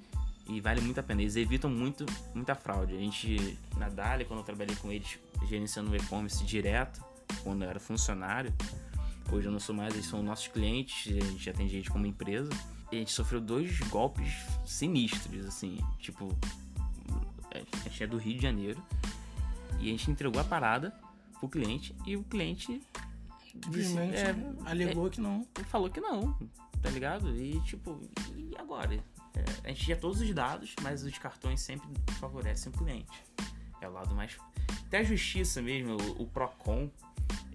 E vale muito a pena. Eles evitam muito, muita fraude. A gente, na Dália, quando eu trabalhei com eles, gerenciando o e-commerce direto, quando eu era funcionário, hoje eu não sou mais, eles são nossos clientes, a gente atende eles como empresa. E a gente sofreu dois golpes sinistros, assim, tipo, a gente é do Rio de Janeiro e a gente entregou a parada pro cliente e o cliente Simplesmente é, alegou que não. falou que não, tá ligado? E tipo, e agora? É, a gente tinha todos os dados, mas os cartões sempre favorecem o cliente. É o lado mais. Até a justiça mesmo, o, o PROCON,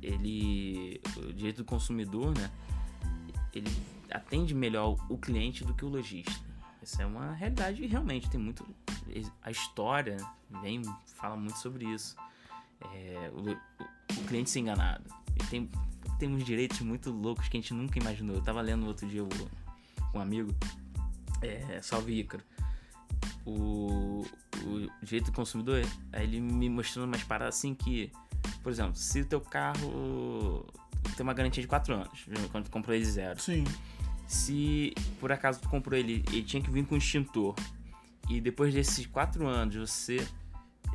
ele. O direito do consumidor, né? Ele atende melhor o cliente do que o lojista. Essa é uma realidade e realmente tem muito. A história vem, fala muito sobre isso. É, o, o- cliente ser enganado. E tem, tem uns direitos muito loucos que a gente nunca imaginou. Eu tava lendo outro dia o- um amigo, é, Salve Ícaro. O, o direito do consumidor, aí ele me mostrando umas paradas assim que, por exemplo, se o teu carro tem uma garantia de 4 anos, quando tu comprou ele zero. Sim. Se por acaso tu comprou ele, ele tinha que vir com extintor. E depois desses 4 anos você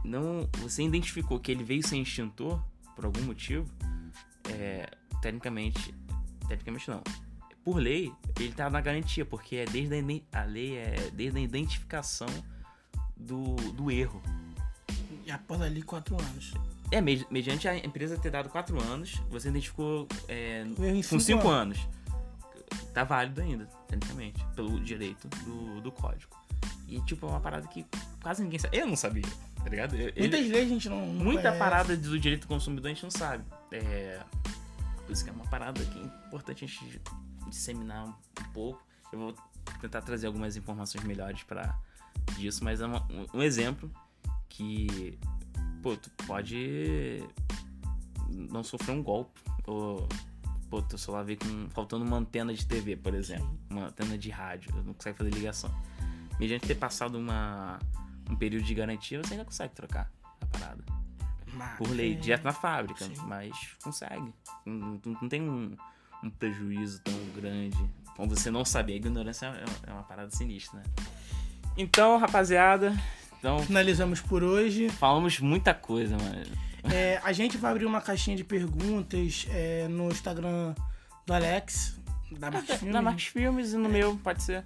não. Você identificou que ele veio sem extintor, por algum motivo, é, tecnicamente. Tecnicamente não. Por lei, ele tá na garantia, porque é desde a, a lei é desde a identificação do, do erro. E após ali, quatro anos. É, me- mediante a empresa ter dado 4 anos, você identificou é, com cinco 5 anos. Tá válido ainda, tecnicamente, pelo direito do, do código. E, tipo, é uma parada que quase ninguém sabe. Eu não sabia, tá ligado? Eu- ele- Muitas leis a gente não. não muita conhece. parada do direito do consumidor a gente não sabe. É. Por isso que é uma parada que é importante a gente disseminar um pouco. Eu vou tentar trazer algumas informações melhores para disso, mas é uma- um, exemplo que, pô, tu pode não sofrer um golpe. Ou, pô, teu celular veio com, faltando uma antena de TV, por exemplo. Uma antena de rádio, não consegue fazer ligação. Mediante ter passado uma, um período de garantia, você ainda consegue trocar a parada. Mas, Por lei, é, direto na fábrica, sim. mas consegue. Não, não- não tem um, um prejuízo tão grande. Como você não saber, a ignorância é, é uma parada sinistra, né? Então, rapaziada, então Finalizamos por hoje. falamos muita coisa, mano. É, a gente vai abrir uma caixinha de perguntas é, no Instagram do Alex, da Marcos Filmes. Na Marcos Filmes e no meu, pode ser.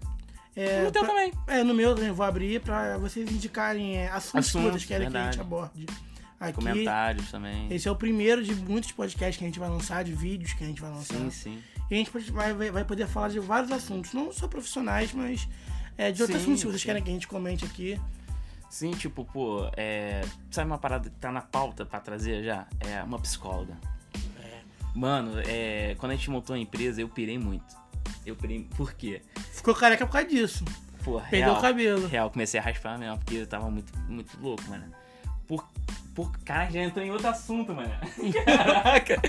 É, no teu pra- também. É, no meu também vou abrir pra vocês indicarem é, assuntos, que Assuntos, vocês querem que a gente verdade. aborde. Aqui, Comentários também. esse é o primeiro de muitos podcasts que a gente vai lançar, de vídeos que a gente vai lançar. Sim, sim. E a gente vai vai poder falar de vários assuntos, não só profissionais, mas é, de outros Sim, assuntos que vocês querem que a gente comente aqui. Sim, tipo, pô, é. Sabe uma parada que tá na pauta pra trazer já? É uma psicóloga. Mano, é. Quando a gente montou a empresa, eu pirei muito. Eu pirei. Por quê? Ficou careca por causa disso. Pô, Perdeu real, o cabelo. Real, comecei a raspar mesmo, porque eu tava muito, muito louco, mano. Por. Por. Cara, já entrou em outro assunto, mano. Caraca.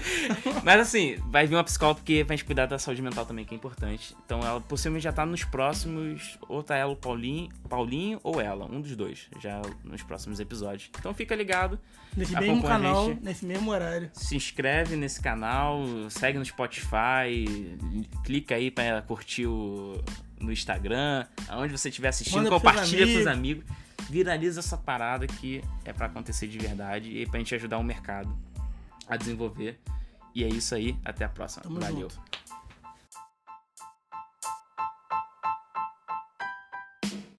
Mas assim, vai vir uma psicóloga porque vai gente cuidar da saúde mental também, que é importante. Então ela possivelmente já tá nos próximos. Ou tá ela, o Paulinho, Paulinho ou ela, um dos dois, já nos próximos episódios. Então fica ligado. Nesse mesmo canal, gente. nesse mesmo horário. Se inscreve nesse canal, segue no Spotify, clica aí pra curtir o, no Instagram, aonde você estiver assistindo, Manda pros compartilha com os amigos, viraliza essa parada que é pra acontecer de verdade e pra gente ajudar o mercado a desenvolver. E é isso aí, até a próxima. Tamo Valeu. junto.